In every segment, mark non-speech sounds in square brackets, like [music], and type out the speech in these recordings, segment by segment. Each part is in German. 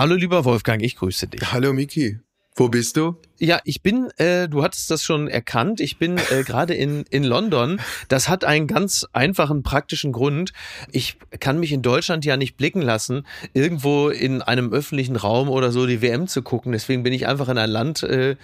Hallo lieber Wolfgang, ich grüße dich. Hallo Miki. Wo bist du? Ja, ich bin, äh, du hattest das schon erkannt, ich bin äh, gerade in, in London. Das hat einen ganz einfachen, praktischen Grund. Ich kann mich in Deutschland ja nicht blicken lassen, irgendwo in einem öffentlichen Raum oder so die WM zu gucken. Deswegen bin ich einfach in ein Land äh,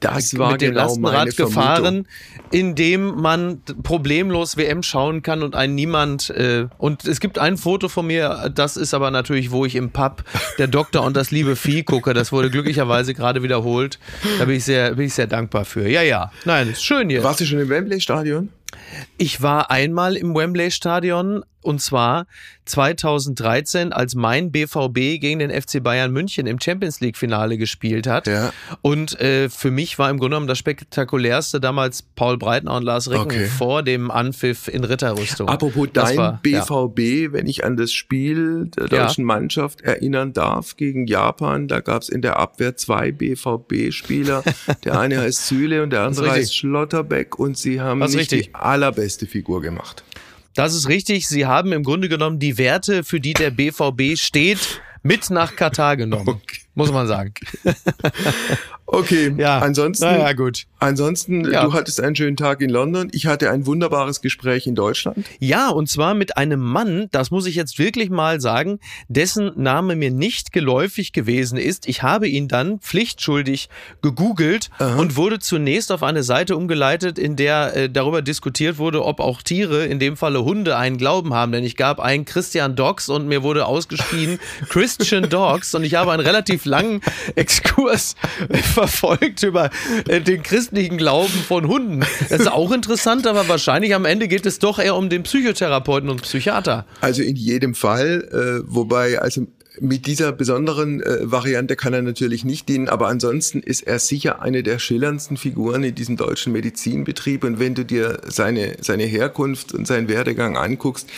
das war mit dem genau Lastenrad gefahren, in dem man problemlos WM schauen kann und ein niemand äh, und es gibt ein Foto von mir, das ist aber natürlich, wo ich im Pub der Doktor und das liebe Vieh gucke. Das wurde glücklicherweise gerade wiederholt. Da bin ich sehr, bin ich sehr dankbar für. Ja, ja. Nein, ist schön hier. Warst du schon im Wembley Stadion? Ich war einmal im Wembley Stadion und zwar 2013, als mein BVB gegen den FC Bayern München im Champions League Finale gespielt hat. Ja. Und äh, für mich war im Grunde genommen das spektakulärste damals Paul Breitner und Lars Ricken okay. vor dem Anpfiff in Ritterrüstung. Apropos dein war, BVB, ja. wenn ich an das Spiel der deutschen ja. Mannschaft erinnern darf gegen Japan, da gab es in der Abwehr zwei BVB-Spieler. [laughs] der eine heißt Süle und der andere heißt Schlotterbeck und sie haben nicht richtig. die allerbeste Figur gemacht. Das ist richtig. Sie haben im Grunde genommen die Werte, für die der BVB steht, mit nach Katar genommen. Okay. Muss man sagen. [laughs] Okay, ja. ansonsten, naja, gut. ansonsten, ja. du hattest einen schönen Tag in London. Ich hatte ein wunderbares Gespräch in Deutschland. Ja, und zwar mit einem Mann, das muss ich jetzt wirklich mal sagen, dessen Name mir nicht geläufig gewesen ist. Ich habe ihn dann pflichtschuldig gegoogelt Aha. und wurde zunächst auf eine Seite umgeleitet, in der äh, darüber diskutiert wurde, ob auch Tiere, in dem Falle Hunde, einen Glauben haben. Denn ich gab einen Christian Dogs und mir wurde ausgeschrieben [laughs] Christian Dogs und ich habe einen relativ langen Exkurs verfolgt über äh, den christlichen Glauben von Hunden. Das ist auch interessant, aber wahrscheinlich am Ende geht es doch eher um den Psychotherapeuten und Psychiater. Also in jedem Fall, äh, wobei also mit dieser besonderen äh, Variante kann er natürlich nicht dienen, aber ansonsten ist er sicher eine der schillerndsten Figuren in diesem deutschen Medizinbetrieb. Und wenn du dir seine, seine Herkunft und seinen Werdegang anguckst,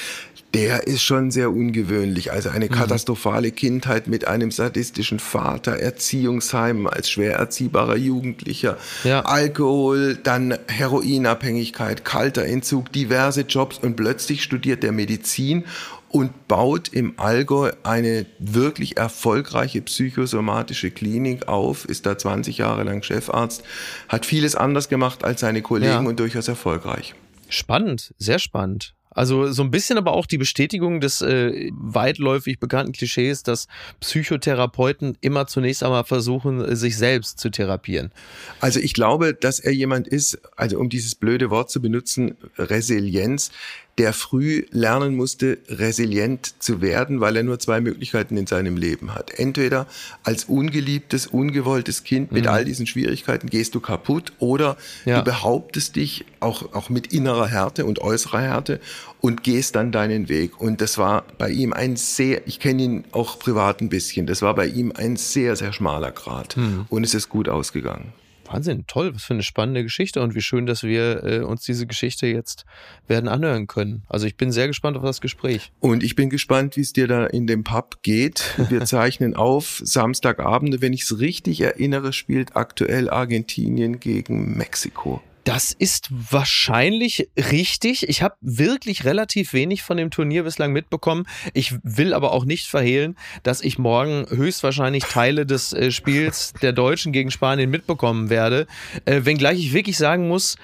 der ist schon sehr ungewöhnlich. Also eine mhm. katastrophale Kindheit mit einem sadistischen Vater, Erziehungsheim als schwer erziehbarer Jugendlicher, ja. Alkohol, dann Heroinabhängigkeit, kalter Entzug, diverse Jobs und plötzlich studiert er Medizin und baut im Allgäu eine wirklich erfolgreiche psychosomatische Klinik auf, ist da 20 Jahre lang Chefarzt, hat vieles anders gemacht als seine Kollegen ja. und durchaus erfolgreich. Spannend, sehr spannend. Also so ein bisschen aber auch die Bestätigung des äh, weitläufig bekannten Klischees, dass Psychotherapeuten immer zunächst einmal versuchen, sich selbst zu therapieren. Also ich glaube, dass er jemand ist, also um dieses blöde Wort zu benutzen, Resilienz, der früh lernen musste, resilient zu werden, weil er nur zwei Möglichkeiten in seinem Leben hat. Entweder als ungeliebtes, ungewolltes Kind mit mhm. all diesen Schwierigkeiten gehst du kaputt oder ja. du behauptest dich auch, auch mit innerer Härte und äußerer Härte und gehst dann deinen Weg. Und das war bei ihm ein sehr, ich kenne ihn auch privat ein bisschen, das war bei ihm ein sehr, sehr schmaler Grad. Mhm. Und es ist gut ausgegangen. Wahnsinn, toll, was für eine spannende Geschichte und wie schön, dass wir äh, uns diese Geschichte jetzt werden anhören können. Also ich bin sehr gespannt auf das Gespräch. Und ich bin gespannt, wie es dir da in dem Pub geht. Wir [laughs] zeichnen auf Samstagabend, wenn ich es richtig erinnere, spielt aktuell Argentinien gegen Mexiko. Das ist wahrscheinlich richtig. Ich habe wirklich relativ wenig von dem Turnier bislang mitbekommen. Ich will aber auch nicht verhehlen, dass ich morgen höchstwahrscheinlich Teile des äh, Spiels der Deutschen gegen Spanien mitbekommen werde. Äh, wenngleich ich wirklich sagen muss,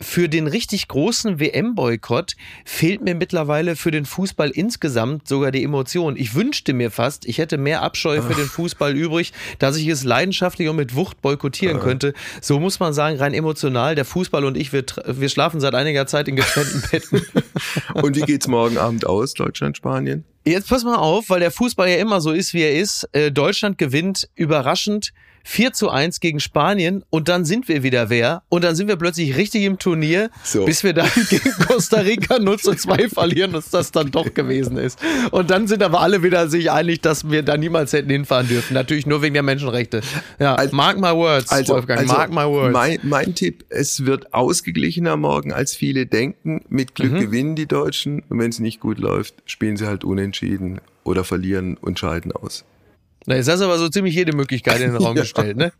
für den richtig großen WM-Boykott fehlt mir mittlerweile für den Fußball insgesamt sogar die Emotion. Ich wünschte mir fast, ich hätte mehr Abscheu für den Fußball übrig, dass ich es leidenschaftlich und mit Wucht boykottieren könnte. So muss man sagen, rein emotional, der Fußball und ich, wir, wir schlafen seit einiger Zeit in getrennten Betten. [laughs] und wie geht's morgen Abend aus, Deutschland, Spanien? Jetzt pass mal auf, weil der Fußball ja immer so ist, wie er ist. Äh, Deutschland gewinnt überraschend 4 zu 1 gegen Spanien und dann sind wir wieder wer und dann sind wir plötzlich richtig im Turnier, so. bis wir dann [laughs] gegen Costa Rica 0 zu 2 verlieren, dass das dann doch gewesen ist. Und dann sind aber alle wieder sich einig, dass wir da niemals hätten hinfahren dürfen. Natürlich nur wegen der Menschenrechte. Ja, also, mark my words, also, Wolfgang, also mark my words. Mein, mein, Tipp, es wird ausgeglichener morgen, als viele denken. Mit Glück mhm. gewinnen die Deutschen und wenn es nicht gut läuft, spielen sie halt unentschieden oder verlieren und scheiden aus. Na, jetzt hast du aber so ziemlich jede Möglichkeit in den Raum [laughs] ja. gestellt, ne?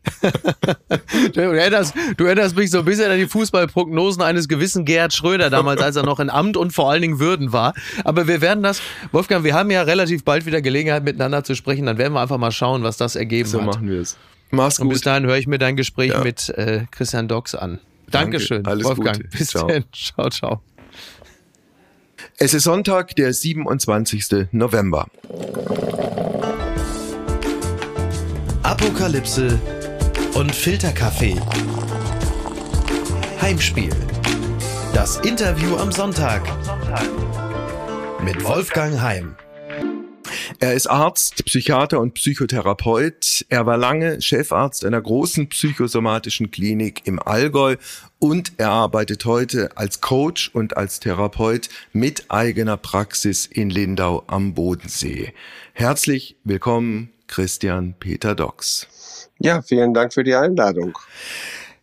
du, erinnerst, du erinnerst mich so ein bisschen an die Fußballprognosen eines gewissen Gerhard Schröder damals, als er noch in Amt und vor allen Dingen Würden war. Aber wir werden das, Wolfgang, wir haben ja relativ bald wieder Gelegenheit miteinander zu sprechen. Dann werden wir einfach mal schauen, was das ergeben so hat. So machen wir es. Mach's gut. Und bis dahin höre ich mir dein Gespräch ja. mit äh, Christian Docks an. Dankeschön, Danke. Alles Wolfgang. Gute. Bis ciao. dann. Ciao, ciao. Es ist Sonntag, der 27. November. Apokalypse und Filterkaffee. Heimspiel. Das Interview am Sonntag. Mit Wolfgang Heim. Er ist Arzt, Psychiater und Psychotherapeut. Er war lange Chefarzt einer großen psychosomatischen Klinik im Allgäu und er arbeitet heute als Coach und als Therapeut mit eigener Praxis in Lindau am Bodensee. Herzlich willkommen, Christian Peter Docks. Ja, vielen Dank für die Einladung.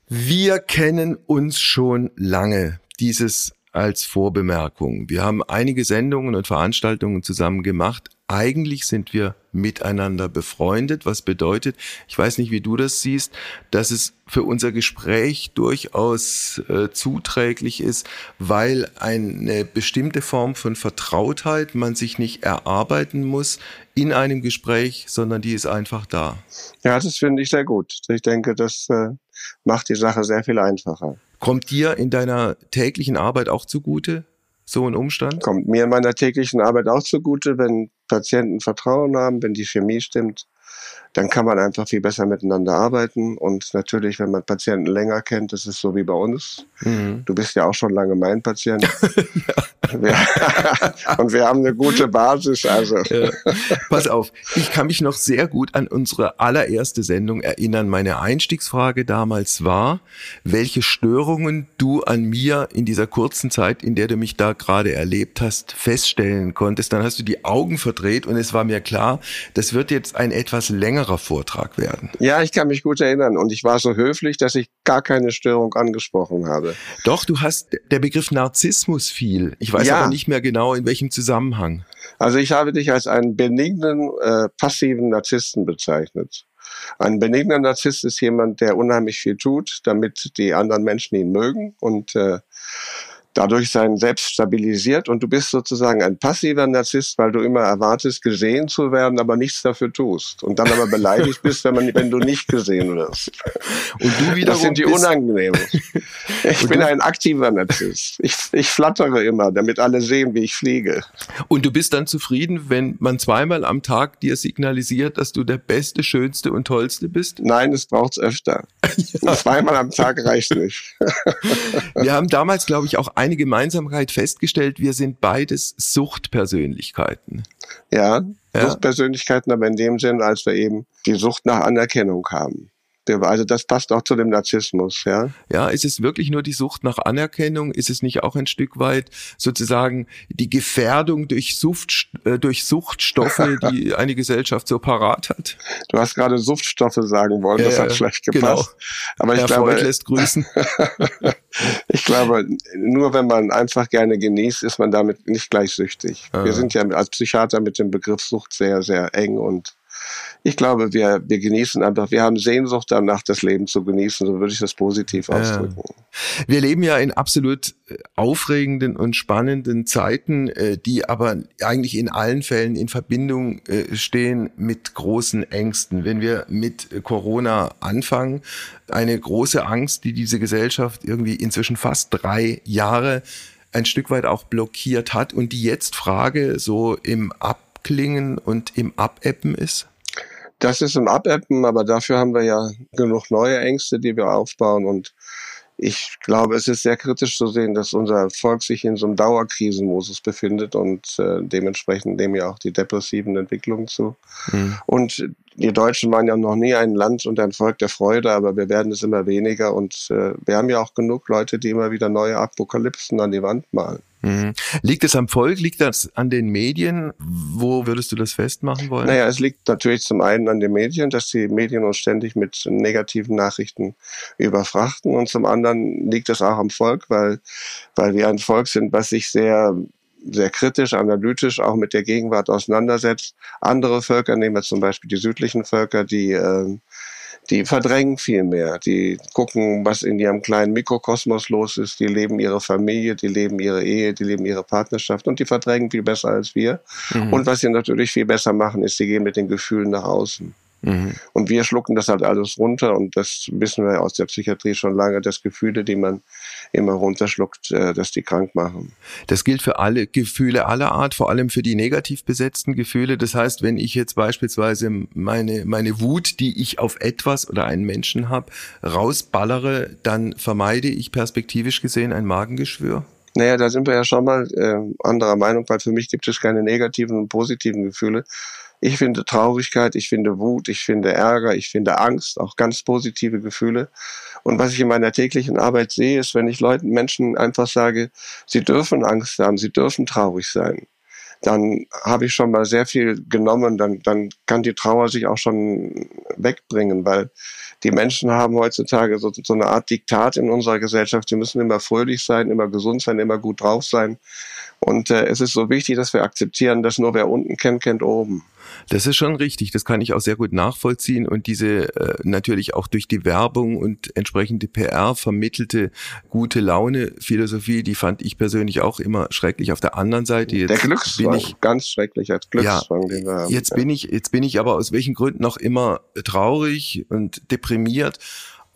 Wir kennen uns schon lange. Dieses als Vorbemerkung. Wir haben einige Sendungen und Veranstaltungen zusammen gemacht, eigentlich sind wir miteinander befreundet, was bedeutet, ich weiß nicht, wie du das siehst, dass es für unser Gespräch durchaus äh, zuträglich ist, weil eine bestimmte Form von Vertrautheit man sich nicht erarbeiten muss in einem Gespräch, sondern die ist einfach da. Ja, das finde ich sehr gut. Ich denke, das äh, macht die Sache sehr viel einfacher. Kommt dir in deiner täglichen Arbeit auch zugute, so ein Umstand? Kommt mir in meiner täglichen Arbeit auch zugute, wenn Patienten Vertrauen haben, wenn die Chemie stimmt, dann kann man einfach viel besser miteinander arbeiten. Und natürlich, wenn man Patienten länger kennt, das ist so wie bei uns. Mhm. Du bist ja auch schon lange mein Patient. [laughs] [laughs] und wir haben eine gute Basis. Also. Ja. Pass auf, ich kann mich noch sehr gut an unsere allererste Sendung erinnern. Meine Einstiegsfrage damals war, welche Störungen du an mir in dieser kurzen Zeit, in der du mich da gerade erlebt hast, feststellen konntest. Dann hast du die Augen verdreht und es war mir klar, das wird jetzt ein etwas längerer Vortrag werden. Ja, ich kann mich gut erinnern und ich war so höflich, dass ich gar keine Störung angesprochen habe. Doch, du hast der Begriff Narzissmus viel. Ich weiß ja. aber nicht mehr genau, in welchem Zusammenhang. Also ich habe dich als einen benignen, äh, passiven Narzissten bezeichnet. Ein benigner Narzisst ist jemand, der unheimlich viel tut, damit die anderen Menschen ihn mögen und äh, dadurch sein Selbst stabilisiert und du bist sozusagen ein passiver Narzisst, weil du immer erwartest, gesehen zu werden, aber nichts dafür tust und dann aber beleidigt bist, wenn, man, wenn du nicht gesehen wirst. Und du wiederum das sind die unangenehmen. Ich bin ein aktiver Narzisst. Ich, ich flattere immer, damit alle sehen, wie ich fliege. Und du bist dann zufrieden, wenn man zweimal am Tag dir signalisiert, dass du der Beste, Schönste und Tollste bist? Nein, es braucht's öfter. [laughs] ja. Zweimal am Tag reicht nicht. [laughs] Wir haben damals, glaube ich, auch ein eine Gemeinsamkeit festgestellt, wir sind beides Suchtpersönlichkeiten. Ja, ja. Suchtpersönlichkeiten, aber in dem Sinn, als wir eben die Sucht nach Anerkennung haben. Also das passt auch zu dem Narzissmus, ja. Ja, ist es wirklich nur die Sucht nach Anerkennung? Ist es nicht auch ein Stück weit sozusagen die Gefährdung durch, Sucht, äh, durch Suchtstoffe, [laughs] die eine Gesellschaft so parat hat? Du hast gerade Suchtstoffe sagen wollen, das hat schlecht gepasst. Genau. Aber ich Herr glaube, Freud lässt grüßen. [laughs] ich glaube, nur wenn man einfach gerne genießt, ist man damit nicht gleich süchtig. Ah. Wir sind ja als Psychiater mit dem Begriff Sucht sehr, sehr eng und ich glaube, wir, wir genießen einfach, wir haben Sehnsucht danach, das Leben zu genießen, so würde ich das positiv ausdrücken. Ja. Wir leben ja in absolut äh, aufregenden und spannenden Zeiten, äh, die aber eigentlich in allen Fällen in Verbindung äh, stehen mit großen Ängsten. Wenn wir mit Corona anfangen, eine große Angst, die diese Gesellschaft irgendwie inzwischen fast drei Jahre ein Stück weit auch blockiert hat und die jetzt Frage so im Abklingen und im Abeppen ist? Das ist im Abappen, aber dafür haben wir ja genug neue Ängste, die wir aufbauen und ich glaube, es ist sehr kritisch zu sehen, dass unser Volk sich in so einem Dauerkrisenmodus befindet und äh, dementsprechend nehmen ja auch die depressiven Entwicklungen zu. Mhm. Und die Deutschen waren ja noch nie ein Land und ein Volk der Freude, aber wir werden es immer weniger und äh, wir haben ja auch genug Leute, die immer wieder neue Apokalypsen an die Wand malen. Mhm. Liegt es am Volk? Liegt das an den Medien? Wo würdest du das festmachen wollen? Naja, es liegt natürlich zum einen an den Medien, dass die Medien uns ständig mit negativen Nachrichten überfrachten und zum anderen liegt es auch am Volk, weil, weil wir ein Volk sind, was sich sehr sehr kritisch, analytisch auch mit der Gegenwart auseinandersetzt. Andere Völker, nehmen wir zum Beispiel die südlichen Völker, die äh, die verdrängen viel mehr. Die gucken, was in ihrem kleinen Mikrokosmos los ist. Die leben ihre Familie, die leben ihre Ehe, die leben ihre Partnerschaft und die verdrängen viel besser als wir. Mhm. Und was sie natürlich viel besser machen, ist, sie gehen mit den Gefühlen nach außen. Mhm. Und wir schlucken das halt alles runter und das wissen wir aus der Psychiatrie schon lange, dass Gefühle, die man immer runterschluckt, äh, dass die krank machen. Das gilt für alle Gefühle aller Art, vor allem für die negativ besetzten Gefühle. Das heißt, wenn ich jetzt beispielsweise meine, meine Wut, die ich auf etwas oder einen Menschen habe, rausballere, dann vermeide ich perspektivisch gesehen ein Magengeschwür? Naja, da sind wir ja schon mal äh, anderer Meinung, weil für mich gibt es keine negativen und positiven Gefühle. Ich finde Traurigkeit, ich finde Wut, ich finde Ärger, ich finde Angst, auch ganz positive Gefühle. Und was ich in meiner täglichen Arbeit sehe, ist, wenn ich Leuten, Menschen einfach sage, sie dürfen Angst haben, sie dürfen traurig sein, dann habe ich schon mal sehr viel genommen, dann, dann kann die Trauer sich auch schon wegbringen, weil die Menschen haben heutzutage so, so eine Art Diktat in unserer Gesellschaft. Sie müssen immer fröhlich sein, immer gesund sein, immer gut drauf sein. Und äh, es ist so wichtig, dass wir akzeptieren, dass nur wer unten kennt, kennt oben. Das ist schon richtig. Das kann ich auch sehr gut nachvollziehen. Und diese äh, natürlich auch durch die Werbung und entsprechende PR vermittelte gute Laune Philosophie, die fand ich persönlich auch immer schrecklich. Auf der anderen Seite jetzt der Glückszwang, bin ich ganz schrecklich als Glückszwang, ja, den wir haben. Jetzt bin ich, jetzt bin ich aber aus welchen Gründen noch immer traurig und deprimiert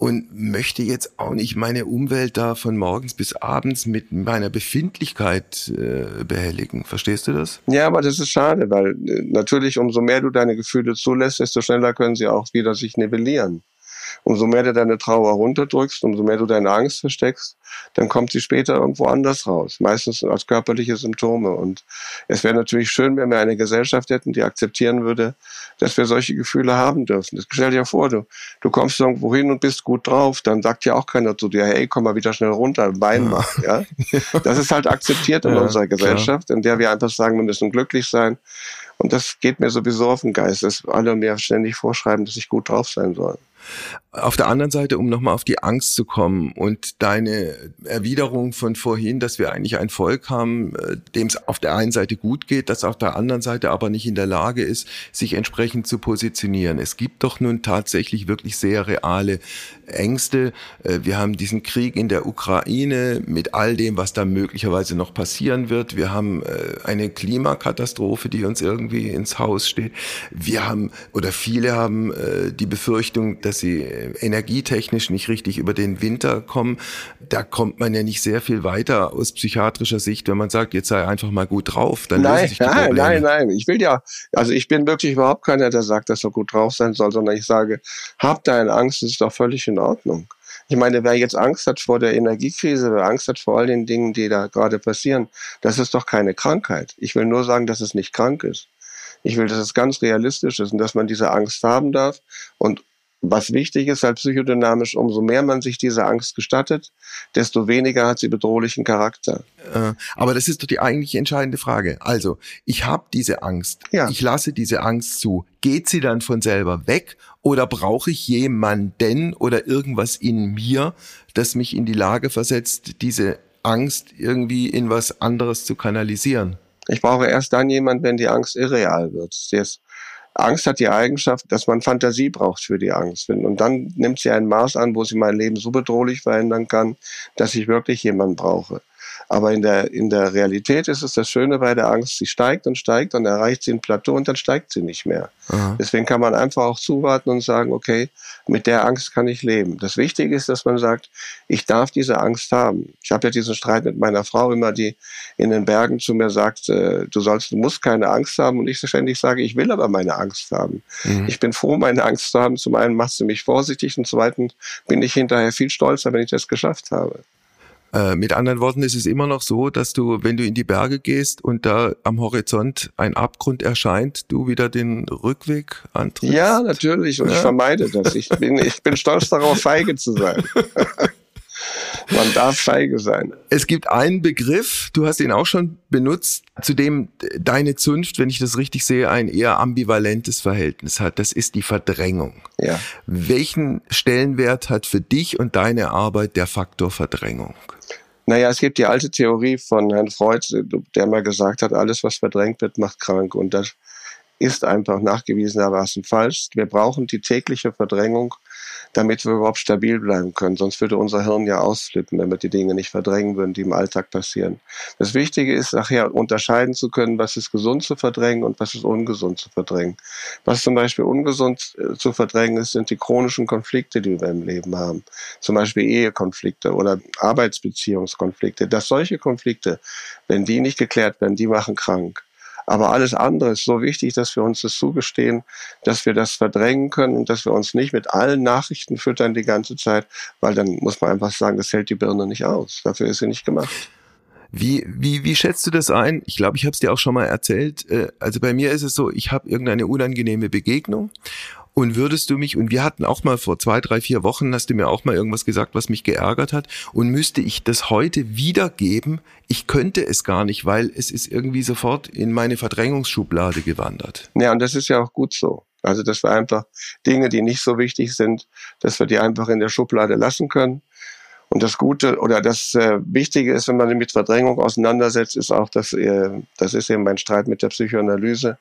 und möchte jetzt auch nicht meine Umwelt da von morgens bis abends mit meiner Befindlichkeit äh, behelligen. Verstehst du das? Ja, aber das ist schade, weil äh, natürlich umso mehr du deine Gefühle zulässt, desto schneller können sie auch wieder sich nivellieren. Umso mehr du deine Trauer runterdrückst, umso mehr du deine Angst versteckst, dann kommt sie später irgendwo anders raus. Meistens als körperliche Symptome. Und es wäre natürlich schön, wenn wir eine Gesellschaft hätten, die akzeptieren würde, dass wir solche Gefühle haben dürfen. Das stell dir vor, du, du kommst irgendwo hin und bist gut drauf, dann sagt ja auch keiner zu dir, hey, komm mal wieder schnell runter, Bein machen. [laughs] Ja? Das ist halt akzeptiert in ja, unserer Gesellschaft, klar. in der wir einfach sagen, wir müssen glücklich sein. Und das geht mir sowieso auf den Geist, dass alle mir ständig vorschreiben, dass ich gut drauf sein soll. Auf der anderen Seite, um nochmal auf die Angst zu kommen und deine Erwiderung von vorhin, dass wir eigentlich ein Volk haben, äh, dem es auf der einen Seite gut geht, das auf der anderen Seite aber nicht in der Lage ist, sich entsprechend zu positionieren. Es gibt doch nun tatsächlich wirklich sehr reale Ängste. Äh, wir haben diesen Krieg in der Ukraine mit all dem, was da möglicherweise noch passieren wird. Wir haben äh, eine Klimakatastrophe, die uns irgendwie ins Haus steht. Wir haben, oder viele haben die Befürchtung, dass sie energietechnisch nicht richtig über den Winter kommen. Da kommt man ja nicht sehr viel weiter aus psychiatrischer Sicht, wenn man sagt, jetzt sei einfach mal gut drauf. Dann nein, sich die nein, Probleme. nein, nein. Ich will ja, also ich bin wirklich überhaupt keiner, der sagt, dass er gut drauf sein soll, sondern ich sage, hab deine Angst, das ist doch völlig in Ordnung. Ich meine, wer jetzt Angst hat vor der Energiekrise, wer Angst hat vor all den Dingen, die da gerade passieren, das ist doch keine Krankheit. Ich will nur sagen, dass es nicht krank ist. Ich will, dass es ganz realistisch ist und dass man diese Angst haben darf und was wichtig ist, halt psychodynamisch, umso mehr man sich diese Angst gestattet, desto weniger hat sie bedrohlichen Charakter. Äh, aber das ist doch die eigentlich entscheidende Frage. Also, ich habe diese Angst. Ja. Ich lasse diese Angst zu. Geht sie dann von selber weg oder brauche ich jemanden oder irgendwas in mir, das mich in die Lage versetzt, diese Angst irgendwie in was anderes zu kanalisieren? Ich brauche erst dann jemanden, wenn die Angst irreal wird. Sie ist Angst hat die Eigenschaft, dass man Fantasie braucht für die Angst. Und dann nimmt sie ein Maß an, wo sie mein Leben so bedrohlich verändern kann, dass ich wirklich jemanden brauche. Aber in der, in der Realität ist es das Schöne bei der Angst, sie steigt und steigt und erreicht sie ein Plateau und dann steigt sie nicht mehr. Aha. Deswegen kann man einfach auch zuwarten und sagen, okay, mit der Angst kann ich leben. Das Wichtige ist, dass man sagt, ich darf diese Angst haben. Ich habe ja diesen Streit mit meiner Frau immer, die in den Bergen zu mir sagt, äh, du sollst, du musst keine Angst haben und ich ständig sage, ich will aber meine Angst haben. Mhm. Ich bin froh, meine Angst zu haben. Zum einen macht sie mich vorsichtig und zum zweiten bin ich hinterher viel stolzer, wenn ich das geschafft habe. Äh, mit anderen Worten ist es immer noch so, dass du, wenn du in die Berge gehst und da am Horizont ein Abgrund erscheint, du wieder den Rückweg antrittst? Ja, natürlich. Und ja? ich vermeide das. Ich bin, ich bin stolz darauf, feige zu sein. [laughs] Man darf feige sein. Es gibt einen Begriff, du hast ihn auch schon benutzt, zu dem deine Zunft, wenn ich das richtig sehe, ein eher ambivalentes Verhältnis hat. Das ist die Verdrängung. Ja. Welchen Stellenwert hat für dich und deine Arbeit der Faktor Verdrängung? Naja, es gibt die alte Theorie von Herrn Freud, der mal gesagt hat, alles, was verdrängt wird, macht krank. Und das ist einfach nachgewiesenermaßen falsch. Wir brauchen die tägliche Verdrängung damit wir überhaupt stabil bleiben können. Sonst würde unser Hirn ja ausflippen, wir die Dinge nicht verdrängen würden, die im Alltag passieren. Das Wichtige ist nachher unterscheiden zu können, was ist gesund zu verdrängen und was ist ungesund zu verdrängen. Was zum Beispiel ungesund äh, zu verdrängen ist, sind die chronischen Konflikte, die wir im Leben haben. Zum Beispiel Ehekonflikte oder Arbeitsbeziehungskonflikte. Dass solche Konflikte, wenn die nicht geklärt werden, die machen krank. Aber alles andere ist so wichtig, dass wir uns das zugestehen, dass wir das verdrängen können und dass wir uns nicht mit allen Nachrichten füttern die ganze Zeit, weil dann muss man einfach sagen, das hält die Birne nicht aus. Dafür ist sie nicht gemacht. Wie, wie, wie schätzt du das ein? Ich glaube, ich habe es dir auch schon mal erzählt. Äh, also bei mir ist es so, ich habe irgendeine unangenehme Begegnung und würdest du mich, und wir hatten auch mal vor zwei, drei, vier Wochen, hast du mir auch mal irgendwas gesagt, was mich geärgert hat, und müsste ich das heute wiedergeben, ich könnte es gar nicht, weil es ist irgendwie sofort in meine Verdrängungsschublade gewandert. Ja, und das ist ja auch gut so. Also, dass wir einfach Dinge, die nicht so wichtig sind, dass wir die einfach in der Schublade lassen können. Und das Gute oder das äh, Wichtige ist, wenn man mit Verdrängung auseinandersetzt, ist auch, dass äh, das ist eben mein Streit mit der Psychoanalyse.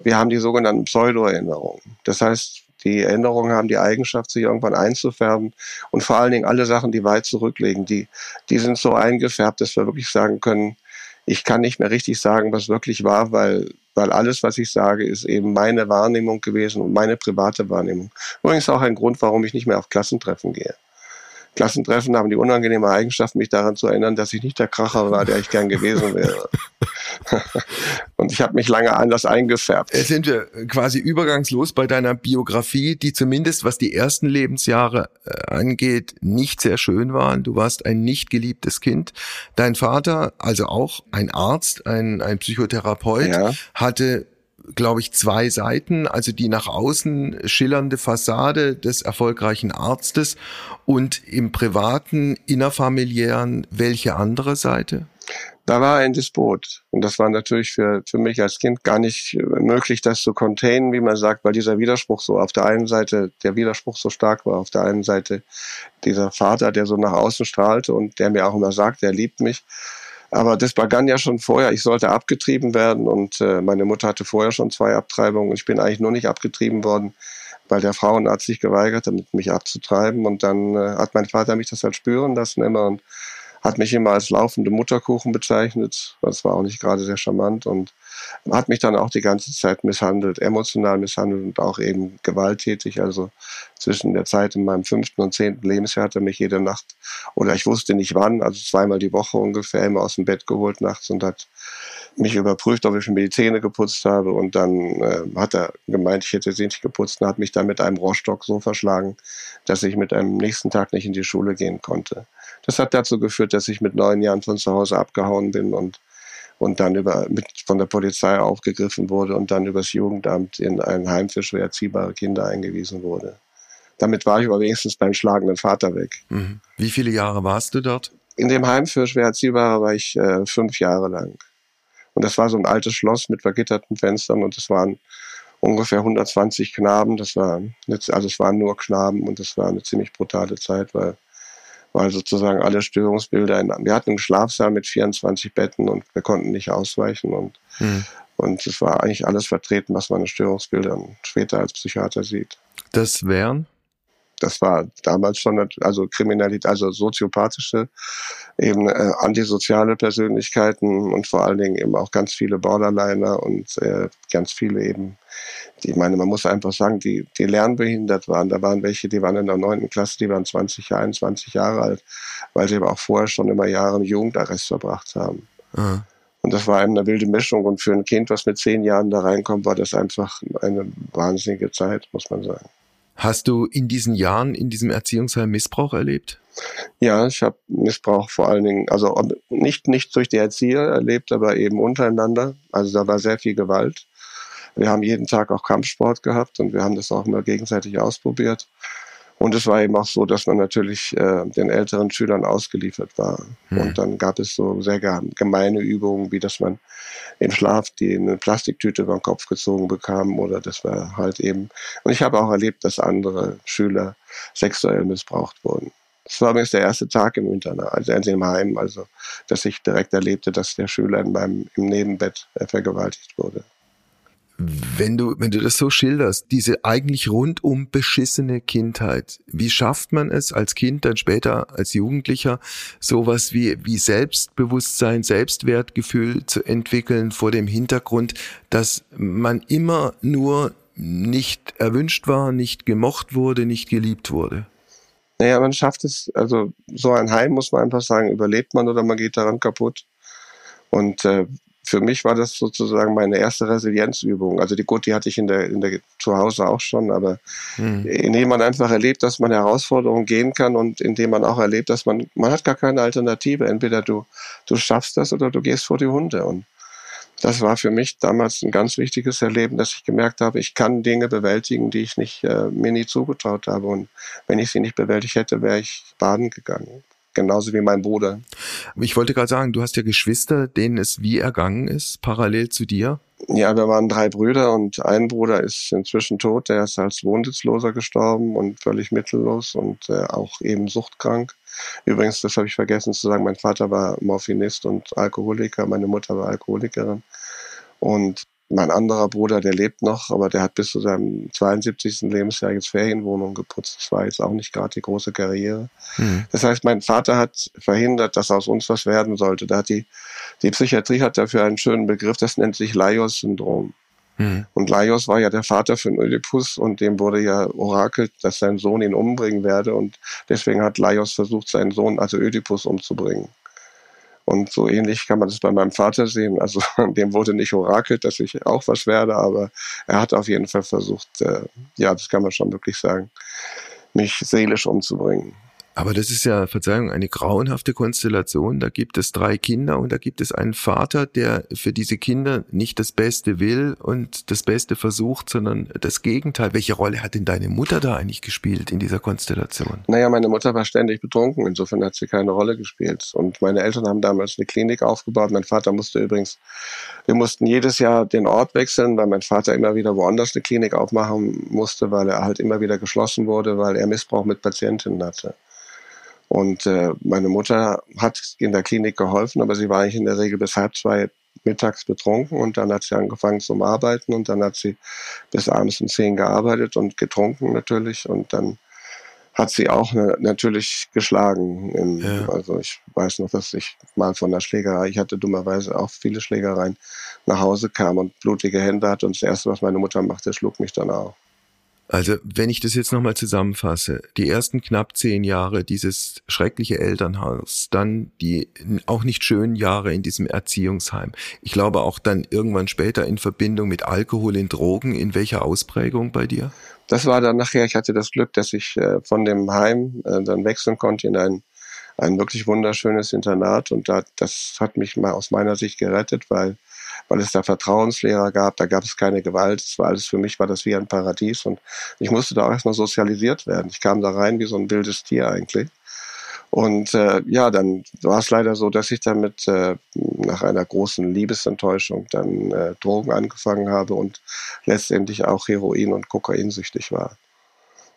Wir haben die sogenannten Pseudo-Erinnerungen. Das heißt, die Erinnerungen haben die Eigenschaft, sich irgendwann einzufärben. Und vor allen Dingen alle Sachen, die weit zurückliegen, die, die sind so eingefärbt, dass wir wirklich sagen können, ich kann nicht mehr richtig sagen, was wirklich war, weil, weil alles, was ich sage, ist eben meine Wahrnehmung gewesen und meine private Wahrnehmung. Übrigens auch ein Grund, warum ich nicht mehr auf Klassentreffen gehe. Klassentreffen haben die unangenehme Eigenschaft, mich daran zu erinnern, dass ich nicht der Kracher war, der ich gern gewesen wäre. [laughs] und ich habe mich lange anders eingefärbt. Jetzt sind wir quasi übergangslos bei deiner Biografie, die zumindest was die ersten Lebensjahre äh, angeht, nicht sehr schön waren. Du warst ein nicht geliebtes Kind. Dein Vater, also auch ein Arzt, ein, ein Psychotherapeut, ja. hatte glaube ich, zwei Seiten, also die nach außen schillernde Fassade des erfolgreichen Arztes und im privaten, innerfamiliären, welche andere Seite? Da war ein Disput. Und das war natürlich für, für mich als Kind gar nicht möglich, das zu containen, wie man sagt, weil dieser Widerspruch so auf der einen Seite, der Widerspruch so stark war, auf der einen Seite dieser Vater, der so nach außen strahlte und der mir auch immer sagt, er liebt mich. Aber das begann ja schon vorher. Ich sollte abgetrieben werden und äh, meine Mutter hatte vorher schon zwei Abtreibungen. Ich bin eigentlich nur nicht abgetrieben worden, weil der Frauenarzt sich geweigert hat, mich abzutreiben. Und dann äh, hat mein Vater mich das halt spüren lassen immer und hat mich immer als laufende Mutterkuchen bezeichnet. Das war auch nicht gerade sehr charmant und hat mich dann auch die ganze Zeit misshandelt, emotional misshandelt und auch eben gewalttätig. Also zwischen der Zeit in meinem fünften und zehnten Lebensjahr hat er mich jede Nacht, oder ich wusste nicht wann, also zweimal die Woche ungefähr, immer aus dem Bett geholt nachts und hat mich überprüft, ob ich mir die Zähne geputzt habe und dann äh, hat er gemeint, ich hätte sie nicht geputzt und hat mich dann mit einem Rohrstock so verschlagen, dass ich mit einem nächsten Tag nicht in die Schule gehen konnte. Das hat dazu geführt, dass ich mit neun Jahren von zu Hause abgehauen bin und und dann über, mit, von der Polizei aufgegriffen wurde und dann übers Jugendamt in ein Heim für schwer erziehbare Kinder eingewiesen wurde. Damit war ich aber wenigstens beim schlagenden Vater weg. Mhm. Wie viele Jahre warst du dort? In dem Heim für schwer Erziehbare war ich äh, fünf Jahre lang. Und das war so ein altes Schloss mit vergitterten Fenstern und es waren ungefähr 120 Knaben. Das war, also es waren nur Knaben und es war eine ziemlich brutale Zeit, weil weil sozusagen alle Störungsbilder, in, wir hatten einen Schlafsaal mit 24 Betten und wir konnten nicht ausweichen und, mhm. und es war eigentlich alles vertreten, was man in Störungsbildern später als Psychiater sieht. Das wären? Das war damals schon, also Kriminalität, also soziopathische, eben äh, antisoziale Persönlichkeiten und vor allen Dingen eben auch ganz viele Borderliner und äh, ganz viele eben, die, ich meine, man muss einfach sagen, die, die lernbehindert waren. Da waren welche, die waren in der neunten Klasse, die waren 20, 21 Jahre alt, weil sie aber auch vorher schon immer Jahre im Jugendarrest verbracht haben. Mhm. Und das war eine wilde Mischung. Und für ein Kind, was mit zehn Jahren da reinkommt, war das einfach eine wahnsinnige Zeit, muss man sagen. Hast du in diesen Jahren in diesem Erziehungsheim Missbrauch erlebt? Ja, ich habe Missbrauch vor allen Dingen, also nicht, nicht durch die Erzieher erlebt, aber eben untereinander. Also da war sehr viel Gewalt. Wir haben jeden Tag auch Kampfsport gehabt und wir haben das auch immer gegenseitig ausprobiert. Und es war eben auch so, dass man natürlich äh, den älteren Schülern ausgeliefert war. Hm. Und dann gab es so sehr gemeine Übungen, wie dass man im Schlaf die eine Plastiktüte über den Kopf gezogen bekam oder das war halt eben. Und ich habe auch erlebt, dass andere Schüler sexuell missbraucht wurden. Das war übrigens der erste Tag im Internat, also im Heim, also dass ich direkt erlebte, dass der Schüler in meinem, im Nebenbett äh, vergewaltigt wurde. Wenn du, wenn du das so schilderst, diese eigentlich rundum beschissene Kindheit, wie schafft man es als Kind, dann später als Jugendlicher, sowas wie, wie Selbstbewusstsein, Selbstwertgefühl zu entwickeln vor dem Hintergrund, dass man immer nur nicht erwünscht war, nicht gemocht wurde, nicht geliebt wurde? Naja, man schafft es, also so ein Heim muss man einfach sagen, überlebt man oder man geht daran kaputt. Und äh, für mich war das sozusagen meine erste Resilienzübung. Also die gut, die hatte ich in der, in der zu Hause auch schon, aber mhm. indem man einfach erlebt, dass man Herausforderungen gehen kann und indem man auch erlebt, dass man, man hat gar keine Alternative. Entweder du, du schaffst das oder du gehst vor die Hunde. Und das war für mich damals ein ganz wichtiges Erleben, dass ich gemerkt habe, ich kann Dinge bewältigen, die ich nicht, äh, mir nie zugetraut habe. Und wenn ich sie nicht bewältigt hätte, wäre ich baden gegangen genauso wie mein Bruder. Ich wollte gerade sagen, du hast ja Geschwister, denen es wie ergangen ist, parallel zu dir. Ja, wir waren drei Brüder und ein Bruder ist inzwischen tot. Der ist als Wohnsitzloser gestorben und völlig mittellos und äh, auch eben suchtkrank. Übrigens, das habe ich vergessen zu sagen, mein Vater war Morphinist und Alkoholiker, meine Mutter war Alkoholikerin. Und mein anderer Bruder, der lebt noch, aber der hat bis zu seinem 72. Lebensjahr jetzt Ferienwohnung geputzt. Das war jetzt auch nicht gerade die große Karriere. Mhm. Das heißt, mein Vater hat verhindert, dass aus uns was werden sollte. Da hat die, die Psychiatrie hat dafür einen schönen Begriff, das nennt sich Laios-Syndrom. Mhm. Und Laios war ja der Vater von Oedipus und dem wurde ja orakelt, dass sein Sohn ihn umbringen werde und deswegen hat Laios versucht, seinen Sohn, also Oedipus, umzubringen. Und so ähnlich kann man das bei meinem Vater sehen. Also [laughs] dem wurde nicht orakelt, dass ich auch was werde, aber er hat auf jeden Fall versucht, äh, ja, das kann man schon wirklich sagen, mich seelisch umzubringen. Aber das ist ja, Verzeihung, eine grauenhafte Konstellation. Da gibt es drei Kinder und da gibt es einen Vater, der für diese Kinder nicht das Beste will und das Beste versucht, sondern das Gegenteil. Welche Rolle hat denn deine Mutter da eigentlich gespielt in dieser Konstellation? Naja, meine Mutter war ständig betrunken. Insofern hat sie keine Rolle gespielt. Und meine Eltern haben damals eine Klinik aufgebaut. Mein Vater musste übrigens, wir mussten jedes Jahr den Ort wechseln, weil mein Vater immer wieder woanders eine Klinik aufmachen musste, weil er halt immer wieder geschlossen wurde, weil er Missbrauch mit Patientinnen hatte. Und äh, meine Mutter hat in der Klinik geholfen, aber sie war eigentlich in der Regel bis halb zwei mittags betrunken und dann hat sie angefangen zum Arbeiten und dann hat sie bis abends um zehn gearbeitet und getrunken natürlich und dann hat sie auch ne, natürlich geschlagen. In, ja. Also ich weiß noch, dass ich mal von der Schlägerei, ich hatte dummerweise auch viele Schlägereien, nach Hause kam und blutige Hände hatte und das Erste, was meine Mutter machte, schlug mich dann auch. Also, wenn ich das jetzt nochmal zusammenfasse, die ersten knapp zehn Jahre dieses schreckliche Elternhaus, dann die auch nicht schönen Jahre in diesem Erziehungsheim. Ich glaube auch dann irgendwann später in Verbindung mit Alkohol in Drogen. In welcher Ausprägung bei dir? Das war dann nachher, ich hatte das Glück, dass ich äh, von dem Heim äh, dann wechseln konnte in ein, ein wirklich wunderschönes Internat und da, das hat mich mal aus meiner Sicht gerettet, weil weil es da Vertrauenslehrer gab, da gab es keine Gewalt, es war alles für mich war das wie ein Paradies und ich musste da auch erstmal sozialisiert werden. Ich kam da rein wie so ein wildes Tier eigentlich. Und äh, ja, dann war es leider so, dass ich damit äh, nach einer großen Liebesenttäuschung dann äh, Drogen angefangen habe und letztendlich auch Heroin und Kokainsüchtig war.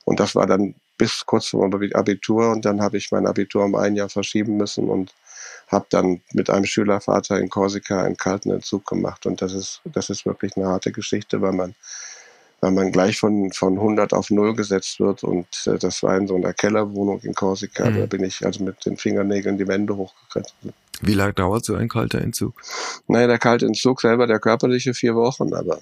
Und das war dann bis kurz vor meinem Abitur und dann habe ich mein Abitur um ein Jahr verschieben müssen und habe dann mit einem Schülervater in Korsika einen kalten Entzug gemacht und das ist das ist wirklich eine harte Geschichte, weil man weil man gleich von, von 100 auf 0 gesetzt wird. Und äh, das war in so einer Kellerwohnung in Korsika. Mhm. Da bin ich also mit den Fingernägeln die Wände hochgeklettert. Wie lange dauert so ein kalter Entzug? Naja, der kalte Entzug selber, der körperliche vier Wochen, aber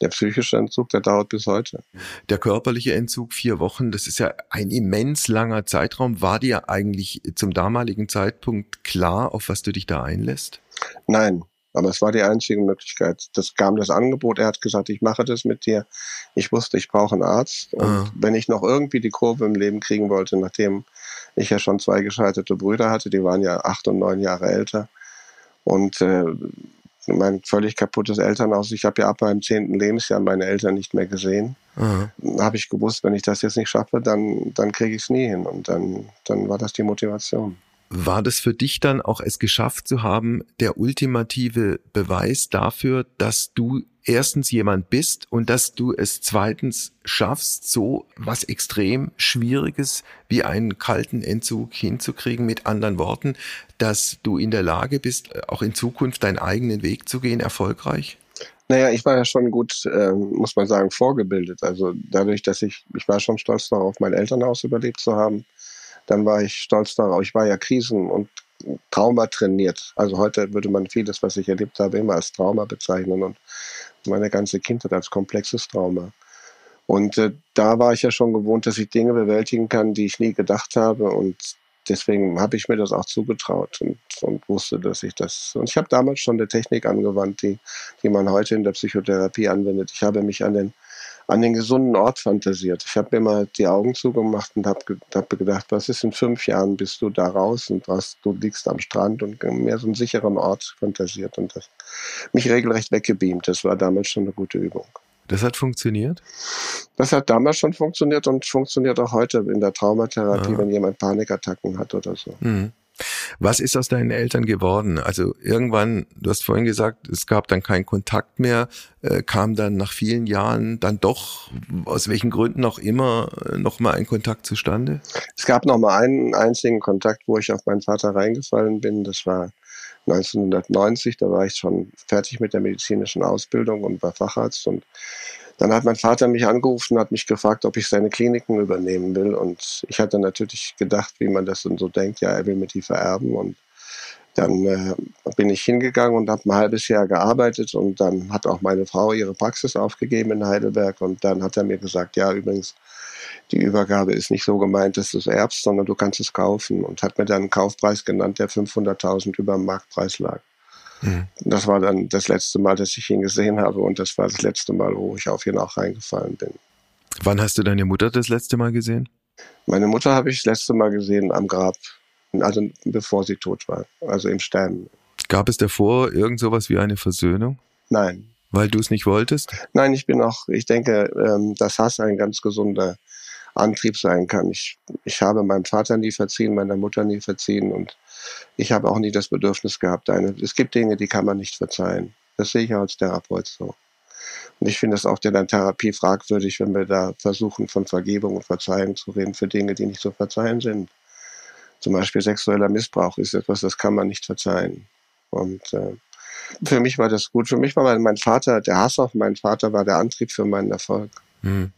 der psychische Entzug, der dauert bis heute. Der körperliche Entzug vier Wochen, das ist ja ein immens langer Zeitraum. War dir eigentlich zum damaligen Zeitpunkt klar, auf was du dich da einlässt? Nein, aber es war die einzige Möglichkeit. Das kam das Angebot, er hat gesagt, ich mache das mit dir. Ich wusste, ich brauche einen Arzt. Und ah. wenn ich noch irgendwie die Kurve im Leben kriegen wollte, nachdem ich ja schon zwei gescheiterte Brüder hatte, die waren ja acht und neun Jahre älter. Und äh, mein völlig kaputtes Elternhaus. Ich habe ja ab meinem zehnten Lebensjahr meine Eltern nicht mehr gesehen. Habe ich gewusst, wenn ich das jetzt nicht schaffe, dann, dann kriege ich es nie hin. Und dann, dann war das die Motivation. War das für dich dann auch es geschafft zu haben, der ultimative Beweis dafür, dass du erstens jemand bist und dass du es zweitens schaffst, so was extrem Schwieriges wie einen kalten Entzug hinzukriegen, mit anderen Worten, dass du in der Lage bist, auch in Zukunft deinen eigenen Weg zu gehen, erfolgreich? Naja, ich war ja schon gut, äh, muss man sagen, vorgebildet. Also dadurch, dass ich, ich war schon stolz darauf, mein Elternhaus überlebt zu haben. Dann war ich stolz darauf, ich war ja Krisen- und Trauma trainiert. Also heute würde man vieles, was ich erlebt habe, immer als Trauma bezeichnen und meine ganze Kindheit als komplexes Trauma. Und äh, da war ich ja schon gewohnt, dass ich Dinge bewältigen kann, die ich nie gedacht habe. Und deswegen habe ich mir das auch zugetraut und, und wusste, dass ich das. Und ich habe damals schon eine Technik angewandt, die, die man heute in der Psychotherapie anwendet. Ich habe mich an den an den gesunden Ort fantasiert. Ich habe mir mal die Augen zugemacht und habe hab gedacht, was ist in fünf Jahren, bist du da raus und was, du liegst am Strand und mehr so einen sicheren Ort fantasiert und das, mich regelrecht weggebeamt. Das war damals schon eine gute Übung. Das hat funktioniert? Das hat damals schon funktioniert und funktioniert auch heute in der Traumatherapie, ja. wenn jemand Panikattacken hat oder so. Mhm. Was ist aus deinen Eltern geworden? Also irgendwann, du hast vorhin gesagt, es gab dann keinen Kontakt mehr, äh, kam dann nach vielen Jahren dann doch, aus welchen Gründen auch immer, äh, nochmal ein Kontakt zustande? Es gab nochmal einen einzigen Kontakt, wo ich auf meinen Vater reingefallen bin. Das war 1990, da war ich schon fertig mit der medizinischen Ausbildung und war Facharzt und dann hat mein Vater mich angerufen hat mich gefragt, ob ich seine Kliniken übernehmen will. Und ich hatte natürlich gedacht, wie man das dann so denkt, ja, er will mir die vererben. Und dann äh, bin ich hingegangen und habe ein halbes Jahr gearbeitet und dann hat auch meine Frau ihre Praxis aufgegeben in Heidelberg und dann hat er mir gesagt, ja übrigens, die Übergabe ist nicht so gemeint, dass du es erbst, sondern du kannst es kaufen und hat mir dann einen Kaufpreis genannt, der 500.000 über dem Marktpreis lag. Mhm. Das war dann das letzte Mal, dass ich ihn gesehen habe und das war das letzte Mal, wo ich auf ihn auch reingefallen bin. Wann hast du deine Mutter das letzte Mal gesehen? Meine Mutter habe ich das letzte Mal gesehen am Grab, also bevor sie tot war, also im Sterben. Gab es davor irgend sowas wie eine Versöhnung? Nein. Weil du es nicht wolltest? Nein, ich bin auch, ich denke, ähm, dass Hass ein ganz gesunder Antrieb sein kann. Ich, ich habe meinem Vater nie verziehen, meiner Mutter nie verziehen und ich habe auch nie das Bedürfnis gehabt. Eine, es gibt Dinge, die kann man nicht verzeihen. Das sehe ich als Therapeut so. Und ich finde es auch in der Therapie fragwürdig, wenn wir da versuchen, von Vergebung und Verzeihung zu reden für Dinge, die nicht zu verzeihen sind. Zum Beispiel sexueller Missbrauch ist etwas, das kann man nicht verzeihen. Und äh, für mich war das gut. Für mich war mein Vater, der Hass auf meinen Vater war der Antrieb für meinen Erfolg. Hm.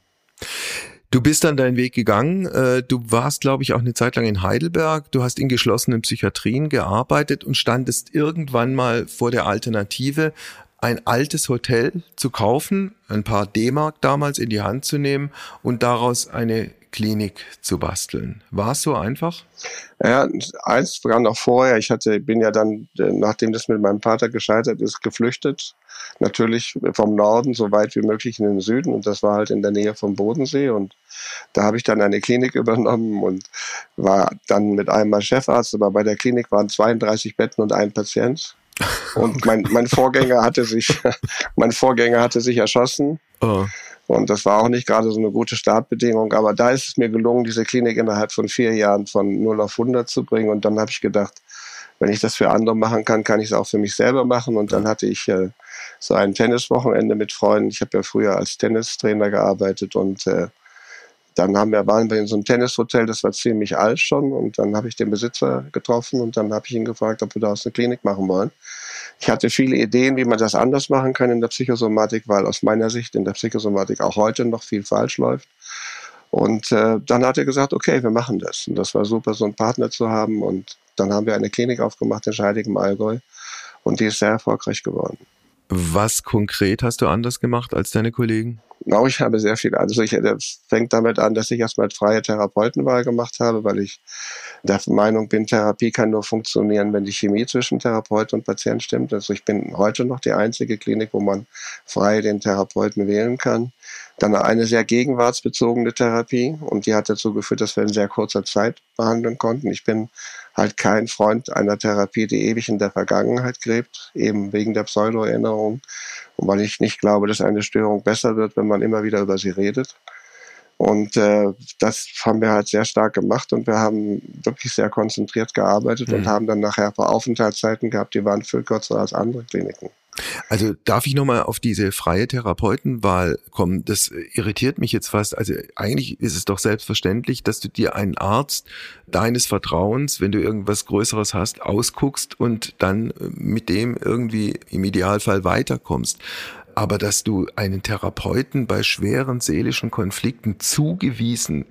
Du bist dann deinen Weg gegangen. Äh, du warst, glaube ich, auch eine Zeit lang in Heidelberg. Du hast in geschlossenen Psychiatrien gearbeitet und standest irgendwann mal vor der Alternative, ein altes Hotel zu kaufen, ein paar D-Mark damals in die Hand zu nehmen und daraus eine Klinik zu basteln. War es so einfach? Ja, eins sogar noch vorher. Ich hatte, bin ja dann, äh, nachdem das mit meinem Vater gescheitert ist, geflüchtet. Natürlich vom Norden so weit wie möglich in den Süden und das war halt in der Nähe vom Bodensee und da habe ich dann eine Klinik [laughs] übernommen und war dann mit einem mal Chefarzt, aber bei der Klinik waren 32 Betten und ein Patient. Und mein, mein Vorgänger hatte sich, [laughs] mein Vorgänger hatte sich erschossen. Oh. Und das war auch nicht gerade so eine gute Startbedingung. Aber da ist es mir gelungen, diese Klinik innerhalb von vier Jahren von 0 auf 100 zu bringen. Und dann habe ich gedacht, wenn ich das für andere machen kann, kann ich es auch für mich selber machen. Und dann hatte ich äh, so ein Tenniswochenende mit Freunden. Ich habe ja früher als Tennistrainer gearbeitet und äh, dann haben wir, waren wir in so einem Tennishotel, das war ziemlich alt schon. Und dann habe ich den Besitzer getroffen und dann habe ich ihn gefragt, ob wir daraus eine Klinik machen wollen. Ich hatte viele Ideen, wie man das anders machen kann in der Psychosomatik, weil aus meiner Sicht in der Psychosomatik auch heute noch viel falsch läuft. Und äh, dann hat er gesagt, okay, wir machen das. Und das war super, so einen Partner zu haben. Und dann haben wir eine Klinik aufgemacht in Scheidig im Allgäu. Und die ist sehr erfolgreich geworden. Was konkret hast du anders gemacht als deine Kollegen? Auch ich habe sehr viel. Also ich, fängt damit an, dass ich erstmal freie Therapeutenwahl gemacht habe, weil ich der Meinung bin, Therapie kann nur funktionieren, wenn die Chemie zwischen Therapeut und Patient stimmt. Also ich bin heute noch die einzige Klinik, wo man frei den Therapeuten wählen kann. Dann eine sehr gegenwartsbezogene Therapie und die hat dazu geführt, dass wir in sehr kurzer Zeit behandeln konnten. Ich bin halt kein Freund einer Therapie, die ewig in der Vergangenheit gräbt, eben wegen der Pseudoerinnerung und weil ich nicht glaube, dass eine Störung besser wird, wenn man immer wieder über sie redet. Und äh, das haben wir halt sehr stark gemacht und wir haben wirklich sehr konzentriert gearbeitet mhm. und haben dann nachher Aufenthaltszeiten gehabt, die waren viel kürzer als andere Kliniken. Also darf ich nochmal auf diese freie Therapeutenwahl kommen? Das irritiert mich jetzt fast. Also eigentlich ist es doch selbstverständlich, dass du dir einen Arzt deines Vertrauens, wenn du irgendwas Größeres hast, ausguckst und dann mit dem irgendwie im Idealfall weiterkommst aber dass du einen Therapeuten bei schweren seelischen Konflikten zugewiesen äh,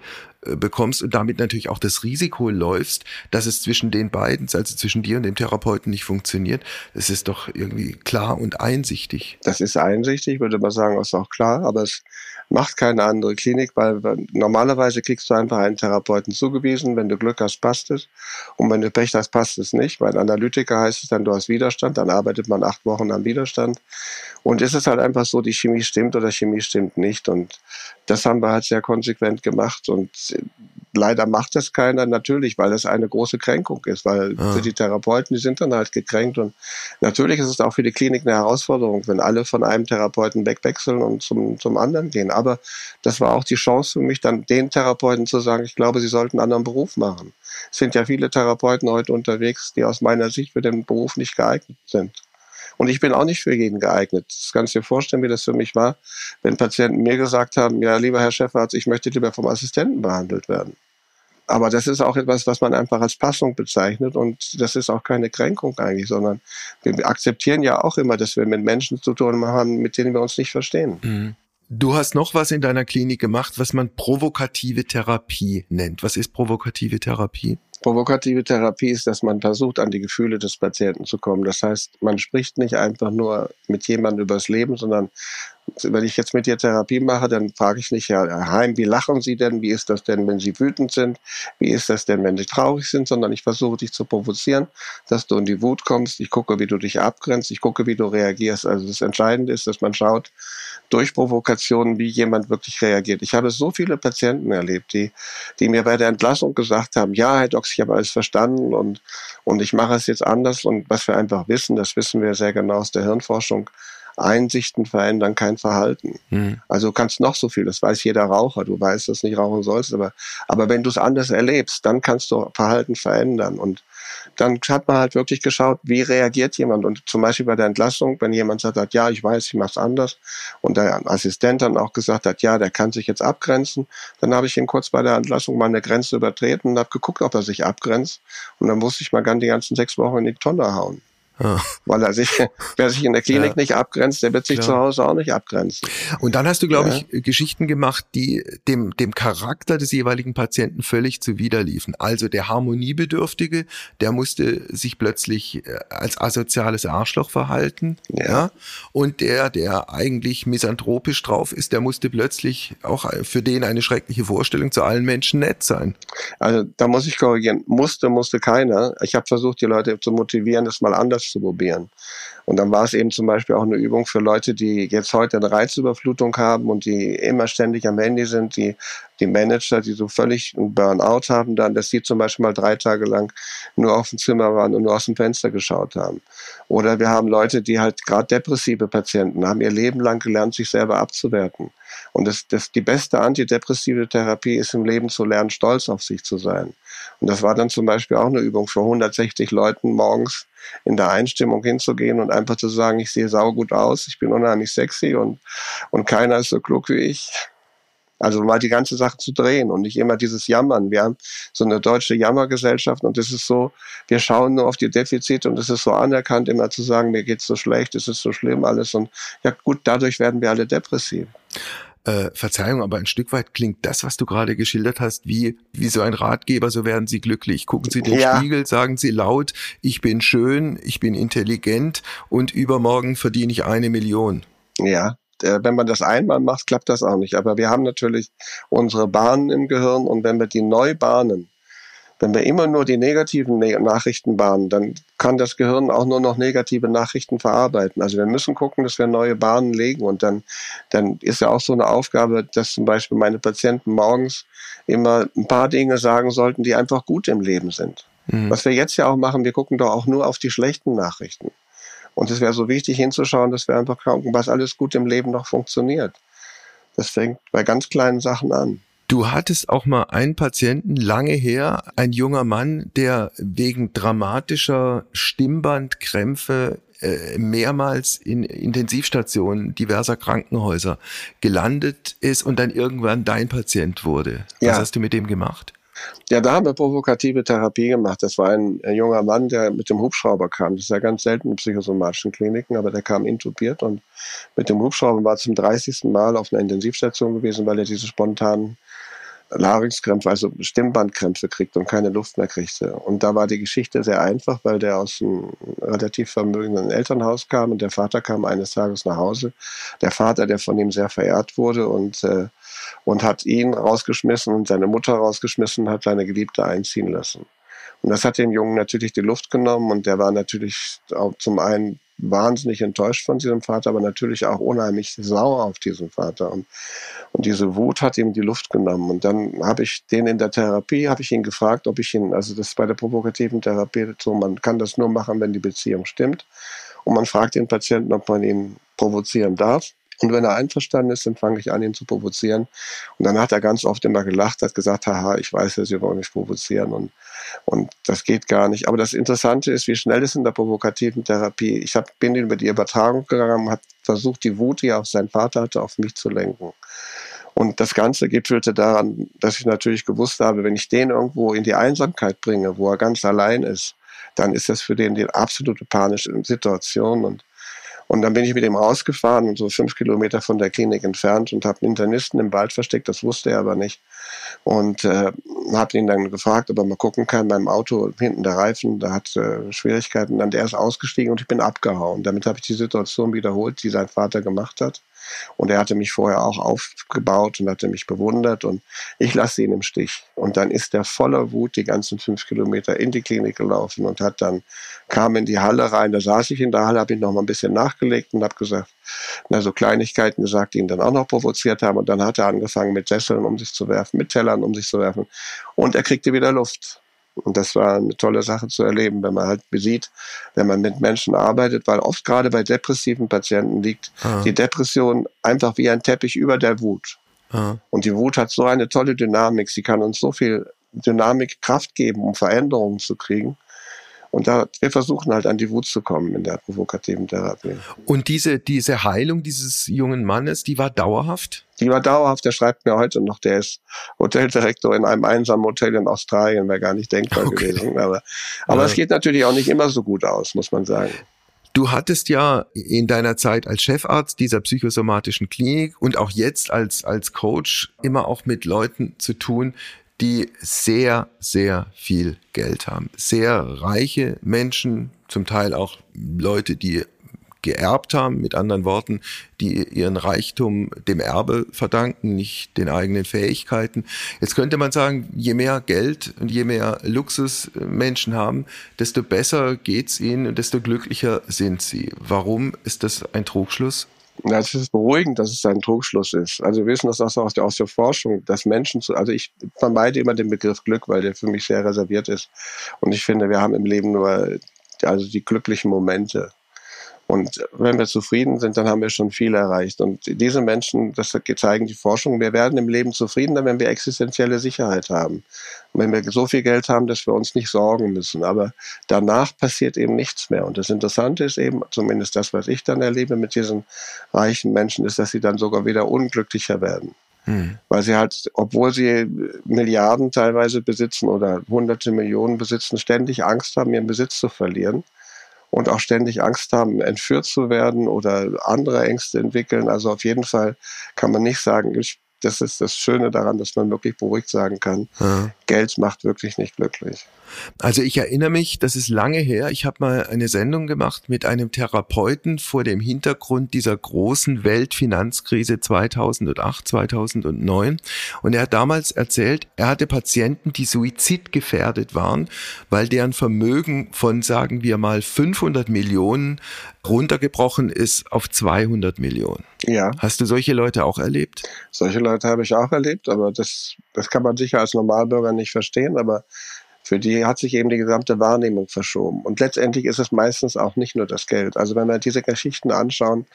bekommst und damit natürlich auch das Risiko läufst, dass es zwischen den beiden, also zwischen dir und dem Therapeuten nicht funktioniert, das ist doch irgendwie klar und einsichtig. Das ist einsichtig, würde man sagen, ist auch klar, aber es macht keine andere Klinik, weil normalerweise kriegst du einfach einen Therapeuten zugewiesen. Wenn du Glück hast, passt es. Und wenn du Pech hast, passt es nicht. Bei einem Analytiker heißt es dann, du hast Widerstand. Dann arbeitet man acht Wochen am Widerstand. Und es ist halt einfach so, die Chemie stimmt oder Chemie stimmt nicht. Und das haben wir halt sehr konsequent gemacht. Und leider macht das keiner, natürlich, weil es eine große Kränkung ist. Weil ah. für die Therapeuten, die sind dann halt gekränkt. Und natürlich ist es auch für die Klinik eine Herausforderung, wenn alle von einem Therapeuten wegwechseln und zum, zum anderen gehen aber das war auch die Chance für mich, dann den Therapeuten zu sagen, ich glaube, sie sollten einen anderen Beruf machen. Es sind ja viele Therapeuten heute unterwegs, die aus meiner Sicht für den Beruf nicht geeignet sind. Und ich bin auch nicht für jeden geeignet. Das kannst du dir vorstellen, wie das für mich war, wenn Patienten mir gesagt haben, ja, lieber Herr Chefarzt, ich möchte lieber vom Assistenten behandelt werden. Aber das ist auch etwas, was man einfach als Passung bezeichnet und das ist auch keine Kränkung eigentlich, sondern wir akzeptieren ja auch immer, dass wir mit Menschen zu tun haben, mit denen wir uns nicht verstehen. Mhm. Du hast noch was in deiner Klinik gemacht, was man provokative Therapie nennt. Was ist provokative Therapie? Provokative Therapie ist, dass man versucht, an die Gefühle des Patienten zu kommen. Das heißt, man spricht nicht einfach nur mit jemandem übers Leben, sondern wenn ich jetzt mit dir Therapie mache, dann frage ich nicht, Herr Heim, wie lachen Sie denn? Wie ist das denn, wenn Sie wütend sind? Wie ist das denn, wenn Sie traurig sind? Sondern ich versuche dich zu provozieren, dass du in die Wut kommst. Ich gucke, wie du dich abgrenzt. Ich gucke, wie du reagierst. Also das Entscheidende ist, dass man schaut, durch Provokationen, wie jemand wirklich reagiert. Ich habe so viele Patienten erlebt, die, die mir bei der Entlassung gesagt haben, ja, Herr Dox, ich habe alles verstanden und, und ich mache es jetzt anders. Und was wir einfach wissen, das wissen wir sehr genau aus der Hirnforschung, Einsichten verändern kein Verhalten. Mhm. Also du kannst noch so viel, das weiß jeder Raucher, du weißt, dass du nicht rauchen sollst, aber, aber wenn du es anders erlebst, dann kannst du Verhalten verändern. Und dann hat man halt wirklich geschaut, wie reagiert jemand. Und zum Beispiel bei der Entlassung, wenn jemand sagt hat, ja, ich weiß, ich mache es anders, und der Assistent dann auch gesagt hat, ja, der kann sich jetzt abgrenzen, dann habe ich ihn kurz bei der Entlassung mal eine Grenze übertreten und habe geguckt, ob er sich abgrenzt. Und dann musste ich mal ganz die ganzen sechs Wochen in die Tonne hauen. Ja. Weil er sich, wer sich in der Klinik ja. nicht abgrenzt, der wird sich Klar. zu Hause auch nicht abgrenzen. Und dann hast du, glaube ja. ich, Geschichten gemacht, die dem, dem Charakter des jeweiligen Patienten völlig zuwiderliefen. Also der Harmoniebedürftige, der musste sich plötzlich äh, als asoziales Arschloch verhalten. Ja. Und der, der eigentlich misanthropisch drauf ist, der musste plötzlich auch für den eine schreckliche Vorstellung zu allen Menschen nett sein. Also da muss ich korrigieren. Musste, musste keiner. Ich habe versucht, die Leute zu motivieren, das mal anders zu probieren. Und dann war es eben zum Beispiel auch eine Übung für Leute, die jetzt heute eine Reizüberflutung haben und die immer ständig am Handy sind, die, die Manager, die so völlig einen Burnout haben, dann, dass die zum Beispiel mal drei Tage lang nur auf dem Zimmer waren und nur aus dem Fenster geschaut haben. Oder wir haben Leute, die halt gerade depressive Patienten haben ihr Leben lang gelernt, sich selber abzuwerten. Und das, das, die beste antidepressive Therapie ist im Leben zu lernen, stolz auf sich zu sein. Und das war dann zum Beispiel auch eine Übung für 160 Leuten morgens in der Einstimmung hinzugehen und einfach zu sagen, ich sehe saugut aus, ich bin unheimlich sexy und, und keiner ist so klug wie ich. Also mal die ganze Sache zu drehen und nicht immer dieses Jammern. Wir haben so eine deutsche Jammergesellschaft und es ist so, wir schauen nur auf die Defizite und es ist so anerkannt, immer zu sagen, mir geht's so schlecht, es ist so schlimm alles und ja gut, dadurch werden wir alle depressiv äh, Verzeihung, aber ein Stück weit klingt das, was du gerade geschildert hast, wie, wie so ein Ratgeber, so werden sie glücklich. Gucken Sie den ja. Spiegel, sagen Sie laut, ich bin schön, ich bin intelligent und übermorgen verdiene ich eine Million. Ja, äh, wenn man das einmal macht, klappt das auch nicht. Aber wir haben natürlich unsere Bahnen im Gehirn und wenn wir die neu bahnen, wenn wir immer nur die negativen Nachrichten bahnen, dann kann das Gehirn auch nur noch negative Nachrichten verarbeiten. Also wir müssen gucken, dass wir neue Bahnen legen. Und dann, dann ist ja auch so eine Aufgabe, dass zum Beispiel meine Patienten morgens immer ein paar Dinge sagen sollten, die einfach gut im Leben sind. Mhm. Was wir jetzt ja auch machen, wir gucken doch auch nur auf die schlechten Nachrichten. Und es wäre so wichtig hinzuschauen, dass wir einfach gucken, was alles gut im Leben noch funktioniert. Das fängt bei ganz kleinen Sachen an. Du hattest auch mal einen Patienten lange her, ein junger Mann, der wegen dramatischer Stimmbandkrämpfe äh, mehrmals in Intensivstationen diverser Krankenhäuser gelandet ist und dann irgendwann dein Patient wurde. Was ja. hast du mit dem gemacht? Ja, da haben wir provokative Therapie gemacht. Das war ein, ein, junger Mann, der mit dem Hubschrauber kam. Das ist ja ganz selten in psychosomatischen Kliniken, aber der kam intubiert und mit dem Hubschrauber war zum 30. Mal auf einer Intensivstation gewesen, weil er diese spontanen Larynxkrämpfe, also Stimmbandkrämpfe kriegt und keine Luft mehr kriegte. Und da war die Geschichte sehr einfach, weil der aus einem relativ vermögenden Elternhaus kam und der Vater kam eines Tages nach Hause. Der Vater, der von ihm sehr verehrt wurde und, äh, und hat ihn rausgeschmissen und seine Mutter rausgeschmissen, hat seine Geliebte einziehen lassen. Und das hat dem Jungen natürlich die Luft genommen und der war natürlich auch zum einen wahnsinnig enttäuscht von diesem Vater, aber natürlich auch unheimlich sauer auf diesen Vater. Und, und diese Wut hat ihm die Luft genommen. Und dann habe ich den in der Therapie, habe ich ihn gefragt, ob ich ihn, also das ist bei der provokativen Therapie so, man kann das nur machen, wenn die Beziehung stimmt. Und man fragt den Patienten, ob man ihn provozieren darf. Und wenn er einverstanden ist, dann fange ich an, ihn zu provozieren. Und dann hat er ganz oft immer gelacht, hat gesagt, haha, ich weiß ja, Sie wollen mich provozieren und, und das geht gar nicht. Aber das Interessante ist, wie schnell es in der provokativen Therapie, ich hab, bin über die Übertragung gegangen, habe versucht, die Wut, die er auf seinen Vater hatte, auf mich zu lenken. Und das Ganze gipfelte daran, dass ich natürlich gewusst habe, wenn ich den irgendwo in die Einsamkeit bringe, wo er ganz allein ist, dann ist das für den die absolute panische Situation. Und und dann bin ich mit ihm rausgefahren, so fünf Kilometer von der Klinik entfernt und habe einen Internisten im Wald versteckt, das wusste er aber nicht. Und äh, habe ihn dann gefragt, ob er mal gucken kann, beim Auto hinten der Reifen, da hat äh, Schwierigkeiten. Dann der ist ausgestiegen und ich bin abgehauen. Damit habe ich die Situation wiederholt, die sein Vater gemacht hat. Und er hatte mich vorher auch aufgebaut und hatte mich bewundert und ich lasse ihn im Stich. Und dann ist er voller Wut die ganzen fünf Kilometer in die Klinik gelaufen und hat dann, kam in die Halle rein, da saß ich in der Halle, habe ihn noch mal ein bisschen nachgelegt und habe gesagt, na, so Kleinigkeiten gesagt, die ihn dann auch noch provoziert haben. Und dann hat er angefangen mit Sesseln um sich zu werfen, mit Tellern um sich zu werfen. Und er kriegte wieder Luft. Und das war eine tolle Sache zu erleben, wenn man halt sieht, wenn man mit Menschen arbeitet, weil oft gerade bei depressiven Patienten liegt ah. die Depression einfach wie ein Teppich über der Wut. Ah. Und die Wut hat so eine tolle Dynamik, sie kann uns so viel Dynamik, Kraft geben, um Veränderungen zu kriegen. Und da, wir versuchen halt an die Wut zu kommen in der provokativen Therapie. Und diese, diese Heilung dieses jungen Mannes, die war dauerhaft? Die war dauerhaft, der schreibt mir heute noch, der ist Hoteldirektor in einem einsamen Hotel in Australien, wäre gar nicht denkbar okay. gewesen. Aber, aber ja. es geht natürlich auch nicht immer so gut aus, muss man sagen. Du hattest ja in deiner Zeit als Chefarzt dieser psychosomatischen Klinik und auch jetzt als, als Coach immer auch mit Leuten zu tun, die sehr, sehr viel Geld haben. Sehr reiche Menschen, zum Teil auch Leute, die geerbt haben, mit anderen Worten, die ihren Reichtum dem Erbe verdanken, nicht den eigenen Fähigkeiten. Jetzt könnte man sagen, je mehr Geld und je mehr Luxus Menschen haben, desto besser geht's ihnen und desto glücklicher sind sie. Warum ist das ein Trugschluss? Ja, es ist beruhigend, dass es ein Trugschluss ist. Also wir wissen das auch aus der, aus der Forschung, dass Menschen zu, also ich vermeide immer den Begriff Glück, weil der für mich sehr reserviert ist. Und ich finde, wir haben im Leben nur also die glücklichen Momente. Und wenn wir zufrieden sind, dann haben wir schon viel erreicht. Und diese Menschen, das zeigen die Forschung, wir werden im Leben zufriedener, wenn wir existenzielle Sicherheit haben. wenn wir so viel Geld haben, dass wir uns nicht sorgen müssen. Aber danach passiert eben nichts mehr. Und das Interessante ist eben, zumindest das, was ich dann erlebe mit diesen reichen Menschen, ist, dass sie dann sogar wieder unglücklicher werden. Hm. Weil sie halt, obwohl sie Milliarden teilweise besitzen oder hunderte Millionen besitzen, ständig Angst haben, ihren Besitz zu verlieren und auch ständig Angst haben, entführt zu werden oder andere Ängste entwickeln. Also auf jeden Fall kann man nicht sagen, ich, das ist das Schöne daran, dass man wirklich beruhigt sagen kann, ja. Geld macht wirklich nicht glücklich. Also ich erinnere mich, das ist lange her, ich habe mal eine Sendung gemacht mit einem Therapeuten vor dem Hintergrund dieser großen Weltfinanzkrise 2008, 2009. Und er hat damals erzählt, er hatte Patienten, die suizidgefährdet waren, weil deren Vermögen von, sagen wir mal, 500 Millionen runtergebrochen ist auf 200 Millionen. Ja. Hast du solche Leute auch erlebt? Solche Leute habe ich auch erlebt, aber das, das kann man sicher als Normalbürger nicht verstehen, aber für die hat sich eben die gesamte Wahrnehmung verschoben. Und letztendlich ist es meistens auch nicht nur das Geld. Also wenn wir diese Geschichten anschauen,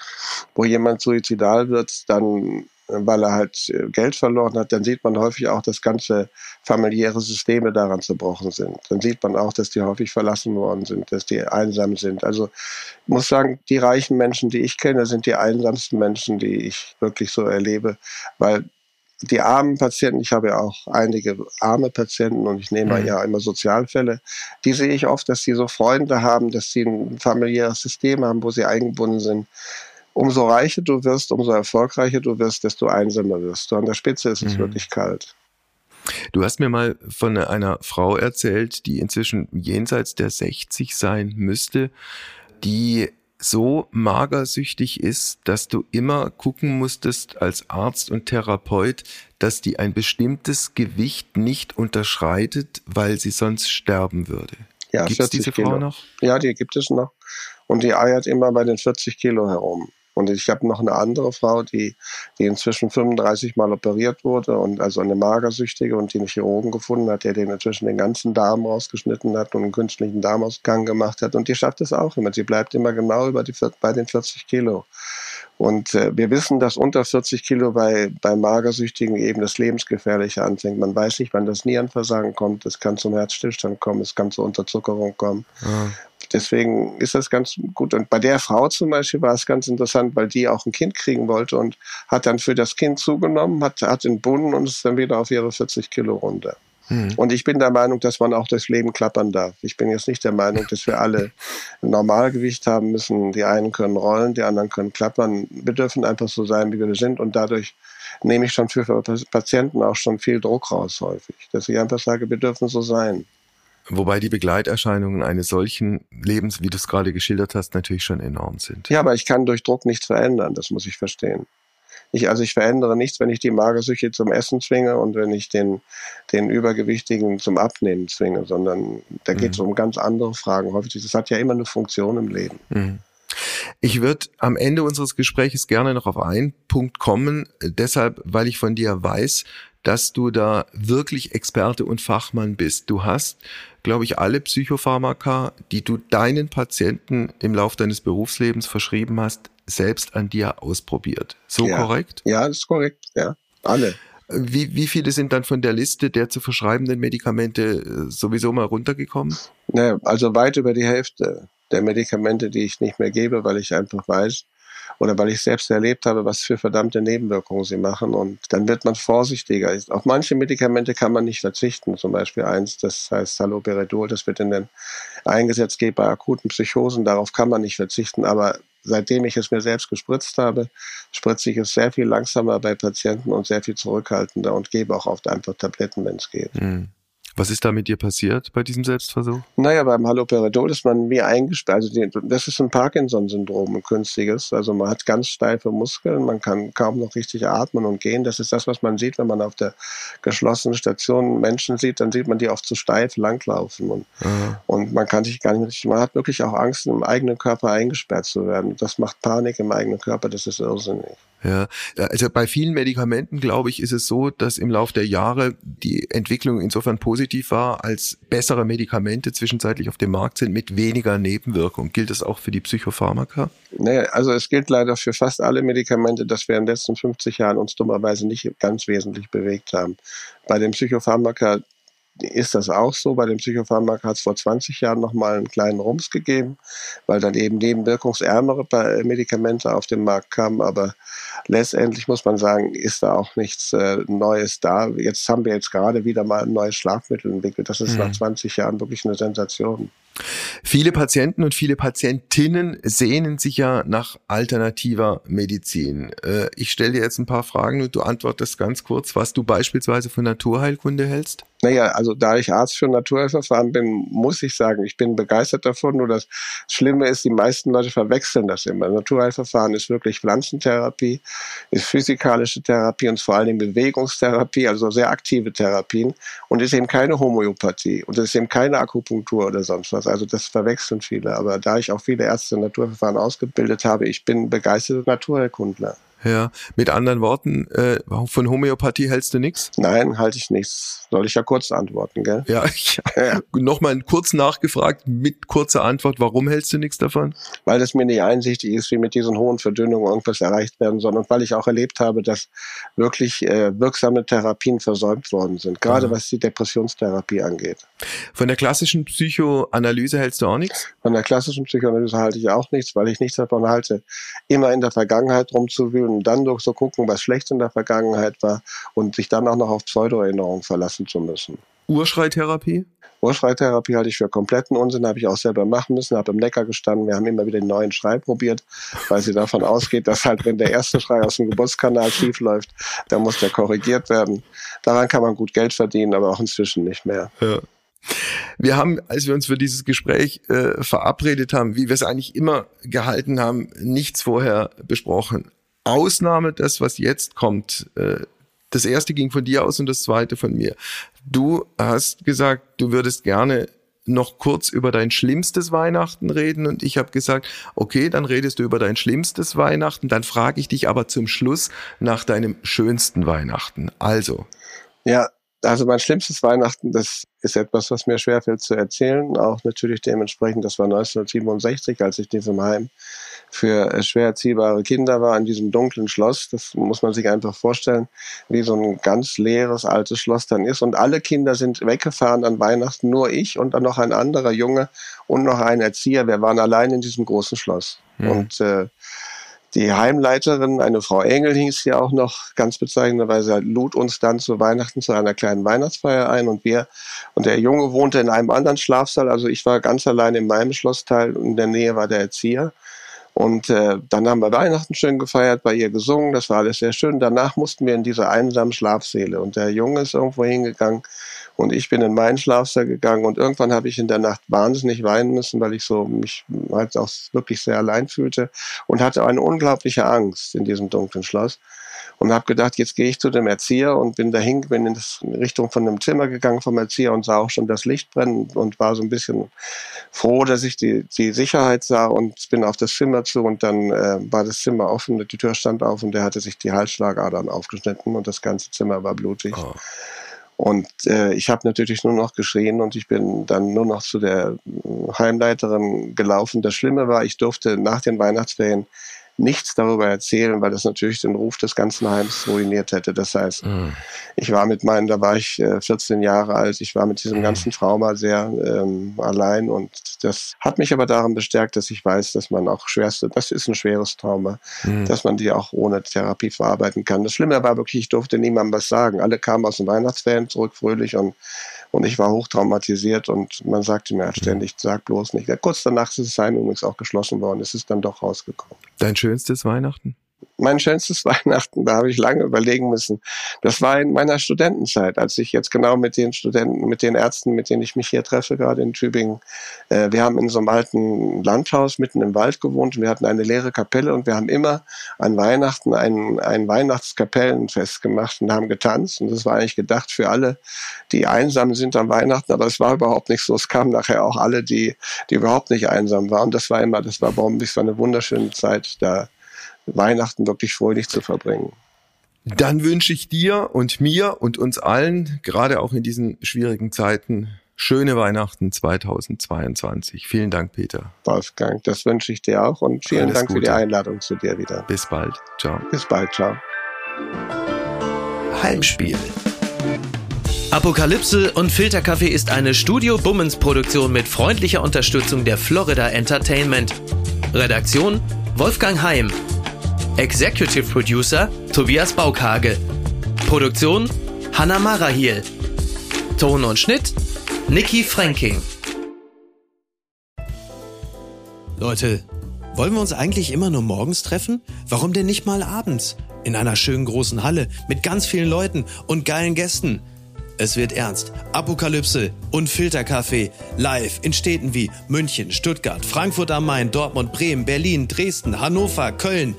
wo jemand suizidal wird, dann weil er halt äh, Geld verloren hat, dann sieht man häufig auch, dass ganze familiäre Systeme daran zerbrochen sind. Dann sieht man auch, dass die häufig verlassen worden sind, dass die einsam sind. Also ich muss sagen, die reichen Menschen, die ich kenne, sind die einsamsten Menschen, die ich wirklich so erlebe, weil die armen Patienten, ich habe ja auch einige arme Patienten und ich nehme mhm. ja immer Sozialfälle, die sehe ich oft, dass sie so Freunde haben, dass sie ein familiäres System haben, wo sie eingebunden sind. Umso reicher du wirst, umso erfolgreicher du wirst, desto einsamer wirst du. An der Spitze ist es mhm. wirklich kalt. Du hast mir mal von einer Frau erzählt, die inzwischen jenseits der 60 sein müsste, die so magersüchtig ist, dass du immer gucken musstest als Arzt und Therapeut, dass die ein bestimmtes Gewicht nicht unterschreitet, weil sie sonst sterben würde. Ja, gibt es diese Kilo. Frau noch? Ja, die gibt es noch. Und die eiert immer bei den 40 Kilo herum. Und ich habe noch eine andere Frau, die, die inzwischen 35 Mal operiert wurde und also eine Magersüchtige und die einen Chirurgen gefunden hat, der den inzwischen den ganzen Darm rausgeschnitten hat und einen künstlichen Darmausgang gemacht hat. Und die schafft es auch immer. Sie bleibt immer genau über die, bei den 40 Kilo. Und äh, wir wissen, dass unter 40 Kilo bei, bei Magersüchtigen eben das Lebensgefährliche anfängt. Man weiß nicht, wann das Nierenversagen kommt. Es kann zum Herzstillstand kommen, es kann zur Unterzuckerung kommen. Ja deswegen ist das ganz gut. Und bei der Frau zum Beispiel war es ganz interessant, weil die auch ein Kind kriegen wollte und hat dann für das Kind zugenommen, hat, hat den Bunnen und ist dann wieder auf ihre 40 Kilo runter. Hm. Und ich bin der Meinung, dass man auch das Leben klappern darf. Ich bin jetzt nicht der Meinung, dass wir alle ein Normalgewicht haben müssen. Die einen können rollen, die anderen können klappern. Wir dürfen einfach so sein, wie wir sind. Und dadurch nehme ich schon für Patienten auch schon viel Druck raus häufig. Dass ich einfach sage, wir dürfen so sein. Wobei die Begleiterscheinungen eines solchen Lebens, wie du es gerade geschildert hast, natürlich schon enorm sind. Ja, aber ich kann durch Druck nichts verändern, das muss ich verstehen. Ich, also ich verändere nichts, wenn ich die Magersüche zum Essen zwinge und wenn ich den, den Übergewichtigen zum Abnehmen zwinge, sondern da geht es mhm. um ganz andere Fragen. Häufig, das hat ja immer eine Funktion im Leben. Mhm. Ich würde am Ende unseres Gespräches gerne noch auf einen Punkt kommen, deshalb, weil ich von dir weiß, dass du da wirklich Experte und Fachmann bist. Du hast, glaube ich, alle Psychopharmaka, die du deinen Patienten im Laufe deines Berufslebens verschrieben hast, selbst an dir ausprobiert. So ja. korrekt? Ja, das ist korrekt. Ja, alle. Wie, wie viele sind dann von der Liste der zu verschreibenden Medikamente äh, sowieso mal runtergekommen? Naja, also weit über die Hälfte der Medikamente, die ich nicht mehr gebe, weil ich einfach weiß, oder weil ich selbst erlebt habe, was für verdammte Nebenwirkungen sie machen. Und dann wird man vorsichtiger. Auf manche Medikamente kann man nicht verzichten. Zum Beispiel eins, das heißt Saloperidol, das wird in den eingesetzt geht bei akuten Psychosen. Darauf kann man nicht verzichten. Aber seitdem ich es mir selbst gespritzt habe, spritze ich es sehr viel langsamer bei Patienten und sehr viel zurückhaltender und gebe auch oft einfach Tabletten, wenn es geht. Mhm. Was ist da mit dir passiert bei diesem Selbstversuch? Naja, beim Haloperidol ist man wie eingesperrt. Also die, das ist ein Parkinson-Syndrom, ein künstliches. Also man hat ganz steife Muskeln, man kann kaum noch richtig atmen und gehen. Das ist das, was man sieht, wenn man auf der geschlossenen Station Menschen sieht, dann sieht man die oft zu steif langlaufen. Und, und man kann sich gar nicht mehr, man hat wirklich auch Angst, im eigenen Körper eingesperrt zu werden. Das macht Panik im eigenen Körper, das ist irrsinnig. Ja, also bei vielen Medikamenten, glaube ich, ist es so, dass im Laufe der Jahre die Entwicklung insofern positiv war, als bessere Medikamente zwischenzeitlich auf dem Markt sind mit weniger Nebenwirkung. Gilt das auch für die Psychopharmaka? Nee, also es gilt leider für fast alle Medikamente, dass wir in den letzten 50 Jahren uns dummerweise nicht ganz wesentlich bewegt haben. Bei den Psychopharmaka ist das auch so. Bei dem Psychopharmaka hat es vor 20 Jahren nochmal einen kleinen Rums gegeben, weil dann eben nebenwirkungsärmere Medikamente auf den Markt kamen. Aber letztendlich muss man sagen, ist da auch nichts äh, Neues da. Jetzt haben wir jetzt gerade wieder mal ein neues Schlafmittel entwickelt. Das ist mhm. nach 20 Jahren wirklich eine Sensation. Viele Patienten und viele Patientinnen sehnen sich ja nach alternativer Medizin. Äh, ich stelle dir jetzt ein paar Fragen und du antwortest ganz kurz, was du beispielsweise von Naturheilkunde hältst. Naja, also da ich Arzt für Naturheilverfahren bin, muss ich sagen, ich bin begeistert davon. Nur das Schlimme ist, die meisten Leute verwechseln das immer. Naturheilverfahren ist wirklich Pflanzentherapie, ist physikalische Therapie und vor allen Dingen Bewegungstherapie, also sehr aktive Therapien und ist eben keine Homöopathie und ist eben keine Akupunktur oder sonst was. Also das verwechseln viele. Aber da ich auch viele Ärzte in Naturverfahren ausgebildet habe, ich bin begeisterter Naturheilkundler. Ja, mit anderen Worten, äh, von Homöopathie hältst du nichts? Nein, halte ich nichts. Soll ich ja kurz antworten, gell? Ja, [laughs] ja. nochmal kurz nachgefragt, mit kurzer Antwort, warum hältst du nichts davon? Weil es mir nicht einsichtig ist, wie mit diesen hohen Verdünnungen irgendwas erreicht werden soll und weil ich auch erlebt habe, dass wirklich äh, wirksame Therapien versäumt worden sind, gerade Aha. was die Depressionstherapie angeht. Von der klassischen Psychoanalyse hältst du auch nichts? Von der klassischen Psychoanalyse halte ich auch nichts, weil ich nichts davon halte, immer in der Vergangenheit rumzuwühlen und dann durch so gucken, was schlecht in der Vergangenheit war und sich dann auch noch auf Pseudoerinnerungen verlassen zu müssen. Urschreitherapie? Urschreitherapie halte ich für kompletten Unsinn, habe ich auch selber machen müssen, habe im Neckar gestanden, wir haben immer wieder den neuen Schrei probiert, weil sie davon ausgeht, dass halt, wenn der erste Schrei aus dem Geburtskanal schief läuft, dann muss der korrigiert werden. Daran kann man gut Geld verdienen, aber auch inzwischen nicht mehr. Ja. Wir haben, als wir uns für dieses Gespräch äh, verabredet haben, wie wir es eigentlich immer gehalten haben, nichts vorher besprochen. Ausnahme das, was jetzt kommt. Äh, das erste ging von dir aus und das zweite von mir. Du hast gesagt, du würdest gerne noch kurz über dein schlimmstes Weihnachten reden und ich habe gesagt, okay, dann redest du über dein schlimmstes Weihnachten, dann frage ich dich aber zum Schluss nach deinem schönsten Weihnachten. Also. Ja, also mein schlimmstes Weihnachten, das ist etwas, was mir schwerfällt zu erzählen, auch natürlich dementsprechend, das war 1967, als ich diesem Heim für äh, schwer erziehbare Kinder war in diesem dunklen Schloss. Das muss man sich einfach vorstellen, wie so ein ganz leeres altes Schloss dann ist. Und alle Kinder sind weggefahren an Weihnachten, nur ich und dann noch ein anderer Junge und noch ein Erzieher. Wir waren allein in diesem großen Schloss. Mhm. Und äh, die Heimleiterin, eine Frau Engel hieß sie auch noch, ganz bezeichnenderweise lud uns dann zu Weihnachten zu einer kleinen Weihnachtsfeier ein und wir, und der Junge wohnte in einem anderen Schlafsaal, also ich war ganz allein in meinem Schlossteil und in der Nähe war der Erzieher. Und äh, dann haben wir Weihnachten schön gefeiert, bei ihr gesungen, das war alles sehr schön. Danach mussten wir in diese einsamen Schlafsäle. Und der Junge ist irgendwo hingegangen und ich bin in meinen Schlafsaal gegangen. Und irgendwann habe ich in der Nacht wahnsinnig weinen müssen, weil ich so mich halt auch wirklich sehr allein fühlte und hatte eine unglaubliche Angst in diesem dunklen Schloss und habe gedacht, jetzt gehe ich zu dem Erzieher und bin dahin, bin in, Richtung von einem Zimmer gegangen vom Erzieher und sah auch schon das Licht brennen und war so ein bisschen froh, dass ich die, die Sicherheit sah und bin auf das Zimmer zu und dann äh, war das Zimmer offen, die Tür stand auf und der hatte sich die Halsschlagadern aufgeschnitten und das ganze Zimmer war blutig. Oh. Und äh, ich habe natürlich nur noch geschrien und ich bin dann nur noch zu der Heimleiterin gelaufen. Das Schlimme war, ich durfte nach den Weihnachtsferien nichts darüber erzählen, weil das natürlich den Ruf des ganzen Heims ruiniert hätte. Das heißt, mhm. ich war mit meinen, da war ich äh, 14 Jahre alt, ich war mit diesem mhm. ganzen Trauma sehr ähm, allein und das hat mich aber daran bestärkt, dass ich weiß, dass man auch schwerste, das ist ein schweres Trauma, mhm. dass man die auch ohne Therapie verarbeiten kann. Das Schlimme war wirklich, ich durfte niemandem was sagen. Alle kamen aus den Weihnachtsferien zurück fröhlich und und ich war hochtraumatisiert und man sagte mir halt ständig, sag bloß nicht. Ja, kurz danach ist das Heim übrigens auch geschlossen worden. Es ist dann doch rausgekommen. Dein schönstes Weihnachten? Mein schönstes [laughs] Weihnachten, da habe ich lange überlegen müssen. Das war in meiner Studentenzeit, als ich jetzt genau mit den Studenten, mit den Ärzten, mit denen ich mich hier treffe, gerade in Tübingen. Äh, wir haben in so einem alten Landhaus mitten im Wald gewohnt und wir hatten eine leere Kapelle und wir haben immer an Weihnachten ein, ein Weihnachtskapellenfest gemacht und haben getanzt. Und das war eigentlich gedacht für alle, die einsam sind an Weihnachten, aber es war überhaupt nicht so. Es kamen nachher auch alle, die, die überhaupt nicht einsam waren. Das war immer, das war, das war eine wunderschöne Zeit da Weihnachten wirklich fröhlich zu verbringen. Dann wünsche ich dir und mir und uns allen, gerade auch in diesen schwierigen Zeiten, schöne Weihnachten 2022. Vielen Dank, Peter. Wolfgang, das wünsche ich dir auch und vielen Alles Dank Gute. für die Einladung zu dir wieder. Bis bald. Ciao. Bis bald. Ciao. Heimspiel. Apokalypse und Filterkaffee ist eine Studio Bummens Produktion mit freundlicher Unterstützung der Florida Entertainment. Redaktion Wolfgang Heim. Executive Producer Tobias Baukage. Produktion Hanna Marahiel. Ton und Schnitt Nikki Franking. Leute, wollen wir uns eigentlich immer nur morgens treffen? Warum denn nicht mal abends? In einer schönen großen Halle mit ganz vielen Leuten und geilen Gästen. Es wird ernst. Apokalypse und Filterkaffee live in Städten wie München, Stuttgart, Frankfurt am Main, Dortmund, Bremen, Berlin, Dresden, Hannover, Köln.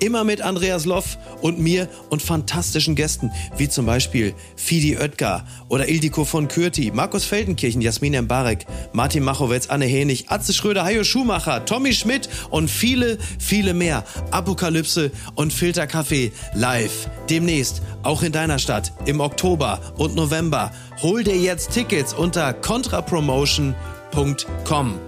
Immer mit Andreas Loff und mir und fantastischen Gästen, wie zum Beispiel Fidi Oetker oder Ildiko von Kürti, Markus Feldenkirchen, Jasmin Mbarek, Martin Machowetz, Anne Henig, Atze Schröder, Hajo Schumacher, Tommy Schmidt und viele, viele mehr. Apokalypse und Filterkaffee live. Demnächst, auch in deiner Stadt, im Oktober und November. Hol dir jetzt Tickets unter contrapromotion.com.